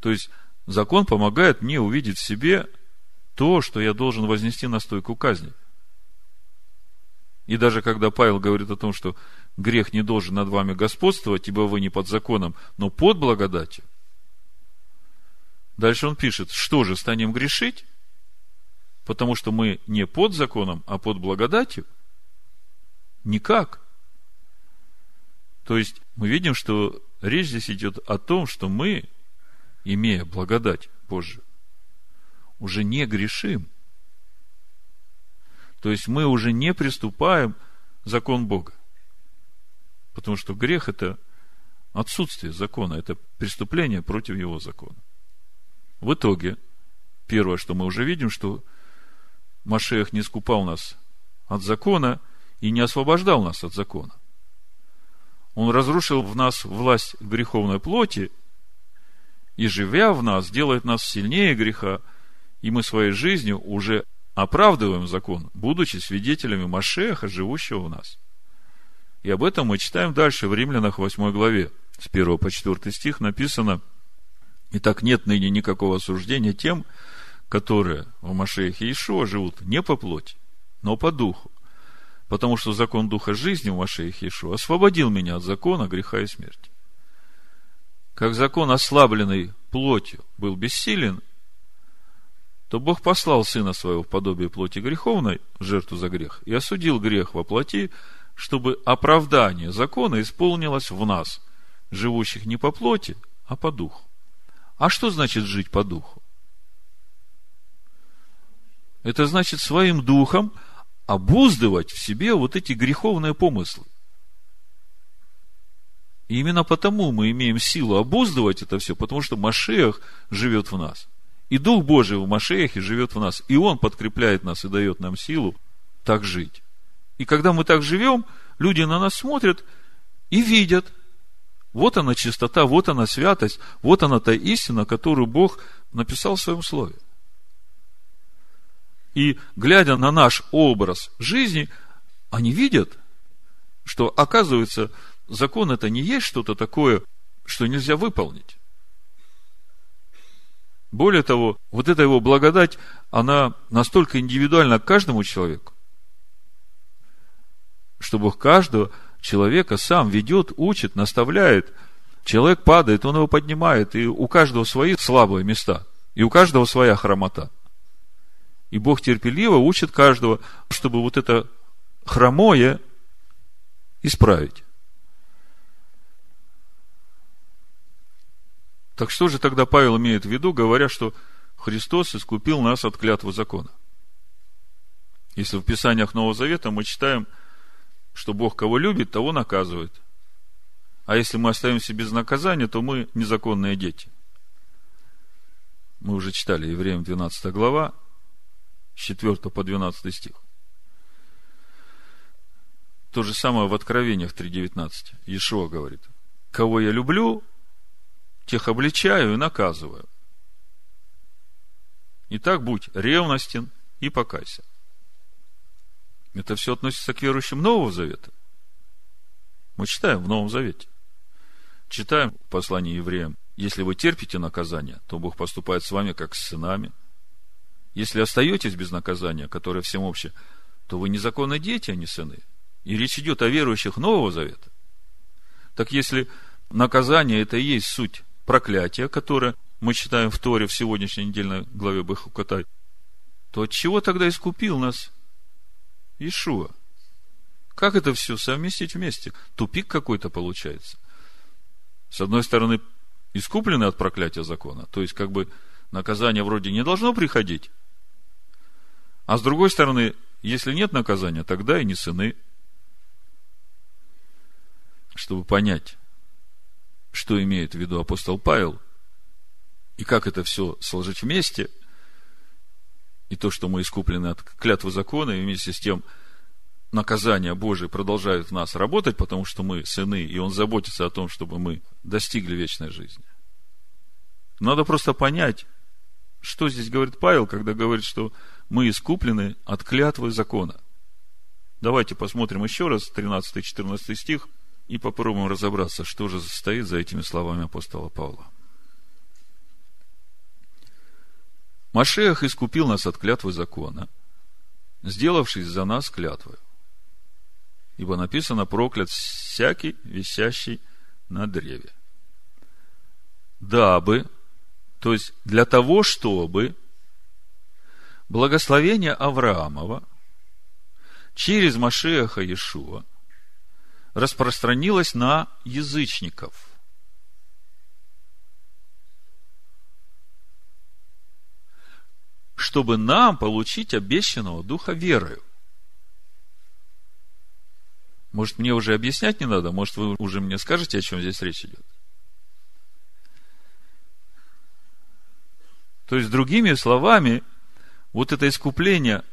То есть, закон помогает мне увидеть в себе то, что я должен вознести на стойку казни. И даже когда Павел говорит о том, что грех не должен над вами господствовать, ибо вы не под законом, но под благодатью, дальше он пишет, что же, станем грешить? Потому что мы не под законом, а под благодатью? Никак. То есть, мы видим, что речь здесь идет о том, что мы, имея благодать Божию, уже не грешим. То есть мы уже не приступаем закон Бога. Потому что грех – это отсутствие закона, это преступление против его закона. В итоге, первое, что мы уже видим, что Машех не скупал нас от закона и не освобождал нас от закона. Он разрушил в нас власть греховной плоти, и, живя в нас, делает нас сильнее греха, и мы своей жизнью уже оправдываем закон, будучи свидетелями Машеха, живущего в нас. И об этом мы читаем дальше в Римлянах 8 главе. С 1 по 4 стих написано, «Итак, нет ныне никакого осуждения тем, которые в Машехе Ишуа живут не по плоти, но по духу. Потому что закон духа жизни в Машехе Ишуа освободил меня от закона греха и смерти. Как закон, ослабленный плотью, был бессилен – то Бог послал Сына Своего в подобие плоти греховной, жертву за грех, и осудил грех во плоти, чтобы оправдание закона исполнилось в нас, живущих не по плоти, а по духу. А что значит жить по духу? Это значит своим духом обуздывать в себе вот эти греховные помыслы. И именно потому мы имеем силу обуздывать это все, потому что Машех живет в нас – и Дух Божий в Машеяхе живет в нас. И Он подкрепляет нас и дает нам силу так жить. И когда мы так живем, люди на нас смотрят и видят. Вот она чистота, вот она святость, вот она та истина, которую Бог написал в своем слове. И глядя на наш образ жизни, они видят, что оказывается, закон это не есть что-то такое, что нельзя выполнить. Более того, вот эта его благодать, она настолько индивидуальна каждому человеку, что Бог каждого человека сам ведет, учит, наставляет. Человек падает, он его поднимает, и у каждого свои слабые места, и у каждого своя хромота. И Бог терпеливо учит каждого, чтобы вот это хромое исправить. Так что же тогда Павел имеет в виду, говоря, что Христос искупил нас от клятвы закона? Если в Писаниях Нового Завета мы читаем, что Бог кого любит, того наказывает. А если мы остаемся без наказания, то мы незаконные дети. Мы уже читали Евреям 12 глава, с 4 по 12 стих. То же самое в Откровениях 3.19. Иешуа говорит – кого я люблю, тех обличаю и наказываю. Итак, будь ревностен и покайся. Это все относится к верующим Нового Завета. Мы читаем в Новом Завете. Читаем послание евреям. Если вы терпите наказание, то Бог поступает с вами как с сынами. Если остаетесь без наказания, которое всем общее, то вы незаконные дети, а не сыны. И речь идет о верующих Нового Завета. Так если наказание это и есть суть проклятия, которое мы читаем в Торе в сегодняшней недельной главе Бахукатай, то от чего тогда искупил нас Ишуа? Как это все совместить вместе? Тупик какой-то получается. С одной стороны, искуплены от проклятия закона, то есть как бы наказание вроде не должно приходить, а с другой стороны, если нет наказания, тогда и не сыны. Чтобы понять, что имеет в виду апостол Павел, и как это все сложить вместе, и то, что мы искуплены от клятвы закона, и вместе с тем наказания Божие продолжают в нас работать, потому что мы сыны, и Он заботится о том, чтобы мы достигли вечной жизни. Надо просто понять, что здесь говорит Павел, когда говорит, что мы искуплены от клятвы закона. Давайте посмотрим еще раз 13-14 стих и попробуем разобраться, что же стоит за этими словами апостола Павла. Машех искупил нас от клятвы закона, сделавшись за нас клятвой. Ибо написано, проклят всякий, висящий на древе. Дабы, то есть для того, чтобы благословение Авраамова через Машеха Иешуа распространилось на язычников. Чтобы нам получить обещанного Духа верою. Может, мне уже объяснять не надо? Может, вы уже мне скажете, о чем здесь речь идет? То есть, другими словами, вот это искупление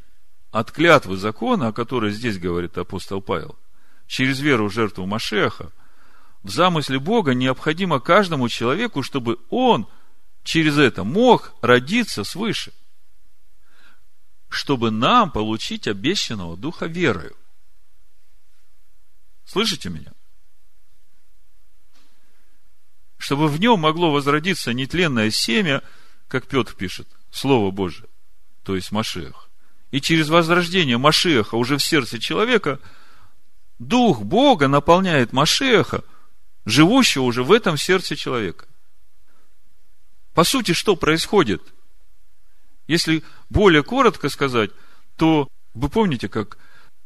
от клятвы закона, о которой здесь говорит апостол Павел, через веру в жертву Машеха, в замысле Бога необходимо каждому человеку, чтобы он через это мог родиться свыше, чтобы нам получить обещанного Духа верою. Слышите меня? Чтобы в нем могло возродиться нетленное семя, как Петр пишет, Слово Божие то есть Машех. И через возрождение Машеха уже в сердце человека Дух Бога наполняет Машеха, живущего уже в этом сердце человека. По сути, что происходит? Если более коротко сказать, то вы помните, как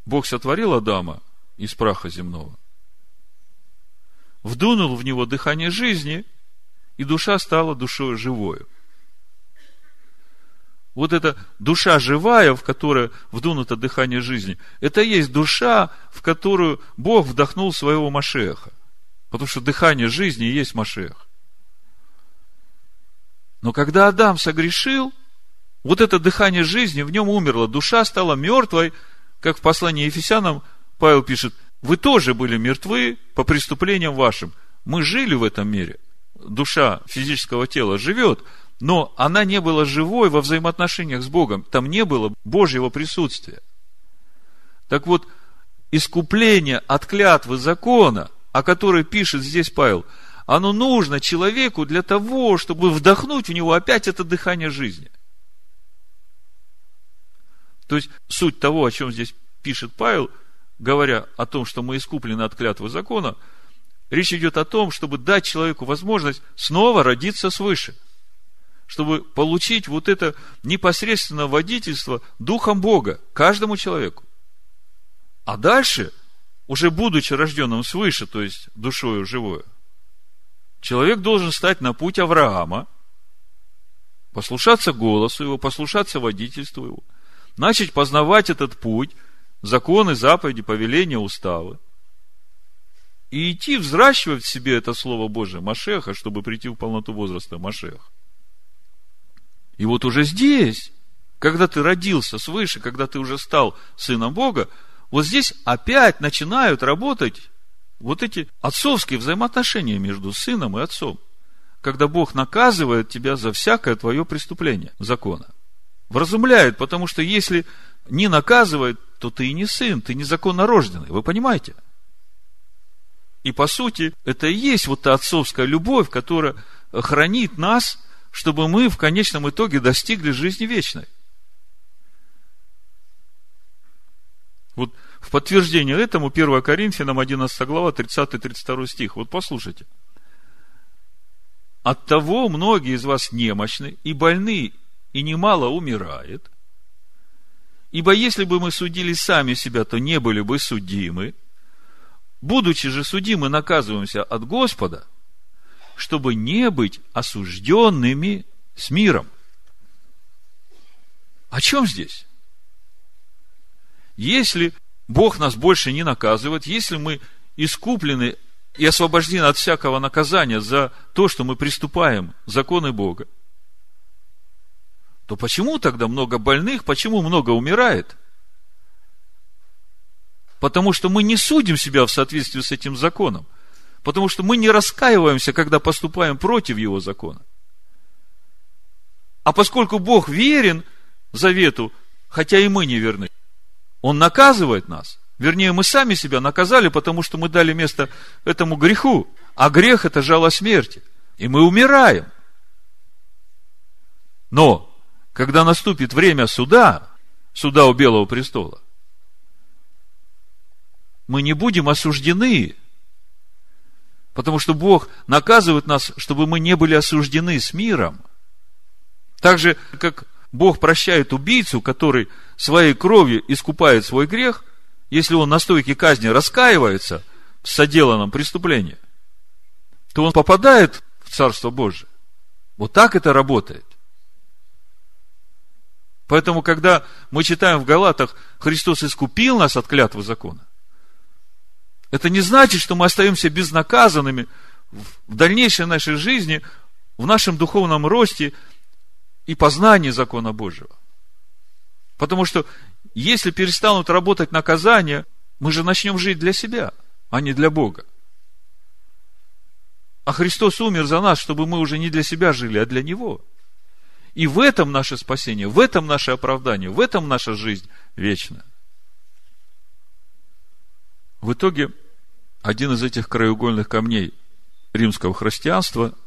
Бог сотворил Адама из праха земного? Вдунул в него дыхание жизни, и душа стала душой живою вот эта душа живая, в которой вдунуто дыхание жизни, это и есть душа, в которую Бог вдохнул своего Машеха. Потому что дыхание жизни и есть Машех. Но когда Адам согрешил, вот это дыхание жизни в нем умерло, душа стала мертвой, как в послании Ефесянам Павел пишет, вы тоже были мертвы по преступлениям вашим. Мы жили в этом мире. Душа физического тела живет, но она не была живой во взаимоотношениях с Богом. Там не было Божьего присутствия. Так вот, искупление от клятвы закона, о которой пишет здесь Павел, оно нужно человеку для того, чтобы вдохнуть в него опять это дыхание жизни. То есть, суть того, о чем здесь пишет Павел, говоря о том, что мы искуплены от клятвы закона, речь идет о том, чтобы дать человеку возможность снова родиться свыше – чтобы получить вот это непосредственное водительство Духом Бога каждому человеку. А дальше, уже будучи рожденным свыше, то есть душою живою, человек должен стать на путь Авраама, послушаться голосу его, послушаться водительству его, начать познавать этот путь, законы, заповеди, повеления, уставы, и идти взращивать в себе это Слово Божие, Машеха, чтобы прийти в полноту возраста Машеха. И вот уже здесь, когда ты родился свыше, когда ты уже стал сыном Бога, вот здесь опять начинают работать Вот эти отцовские взаимоотношения между сыном и отцом, когда Бог наказывает тебя за всякое твое преступление закона. Вразумляет, потому что если не наказывает, то ты и не сын, ты незаконно рожденный. Вы понимаете? И по сути, это и есть вот та отцовская любовь, которая хранит нас, чтобы мы в конечном итоге достигли жизни вечной. Вот в подтверждение этому 1 Коринфянам 11 глава 30-32 стих. Вот послушайте. От того многие из вас немощны и больны, и немало умирает. Ибо если бы мы судили сами себя, то не были бы судимы. Будучи же судимы, наказываемся от Господа, чтобы не быть осужденными с миром. О чем здесь? Если Бог нас больше не наказывает, если мы искуплены и освобождены от всякого наказания за то, что мы приступаем законы Бога, то почему тогда много больных, почему много умирает? Потому что мы не судим себя в соответствии с этим законом. Потому что мы не раскаиваемся, когда поступаем против его закона. А поскольку Бог верен завету, хотя и мы не верны, Он наказывает нас. Вернее, мы сами себя наказали, потому что мы дали место этому греху. А грех – это жало смерти. И мы умираем. Но, когда наступит время суда, суда у Белого престола, мы не будем осуждены Потому что Бог наказывает нас, чтобы мы не были осуждены с миром. Так же, как Бог прощает убийцу, который своей кровью искупает свой грех, если он на стойке казни раскаивается в соделанном преступлении, то он попадает в Царство Божие. Вот так это работает. Поэтому, когда мы читаем в Галатах, Христос искупил нас от клятвы закона, это не значит, что мы остаемся безнаказанными в дальнейшей нашей жизни, в нашем духовном росте и познании закона Божьего. Потому что если перестанут работать наказания, мы же начнем жить для себя, а не для Бога. А Христос умер за нас, чтобы мы уже не для себя жили, а для Него. И в этом наше спасение, в этом наше оправдание, в этом наша жизнь вечная. В итоге, один из этих краеугольных камней римского христианства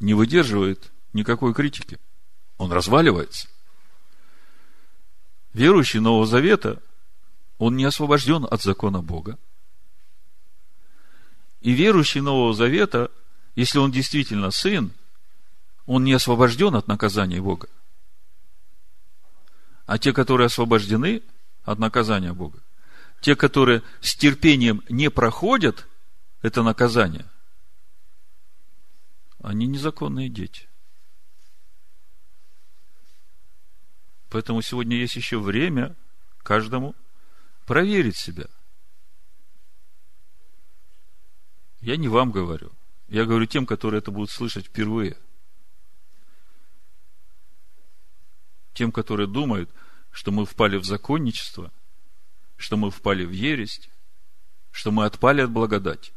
не выдерживает никакой критики. Он разваливается. Верующий Нового Завета, он не освобожден от закона Бога. И верующий Нового Завета, если он действительно сын, он не освобожден от наказания Бога. А те, которые освобождены от наказания Бога, те, которые с терпением не проходят это наказание, они незаконные дети. Поэтому сегодня есть еще время каждому проверить себя. Я не вам говорю. Я говорю тем, которые это будут слышать впервые. Тем, которые думают, что мы впали в законничество – что мы впали в ересь, что мы отпали от благодати.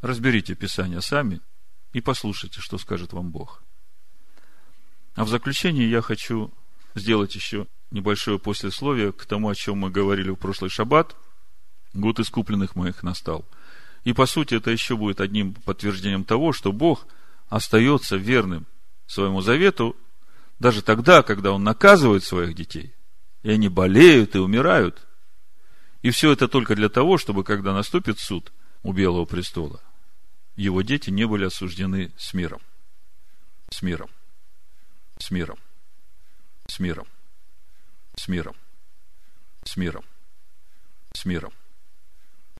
Разберите Писание сами и послушайте, что скажет вам Бог. А в заключение я хочу сделать еще небольшое послесловие к тому, о чем мы говорили в прошлый шаббат. Год искупленных моих настал. И по сути это еще будет одним подтверждением того, что Бог остается верным своему завету даже тогда, когда он наказывает своих детей, и они болеют и умирают. И все это только для того, чтобы, когда наступит суд у Белого престола, его дети не были осуждены с миром. С миром. С миром. С миром. С миром. С миром. С миром.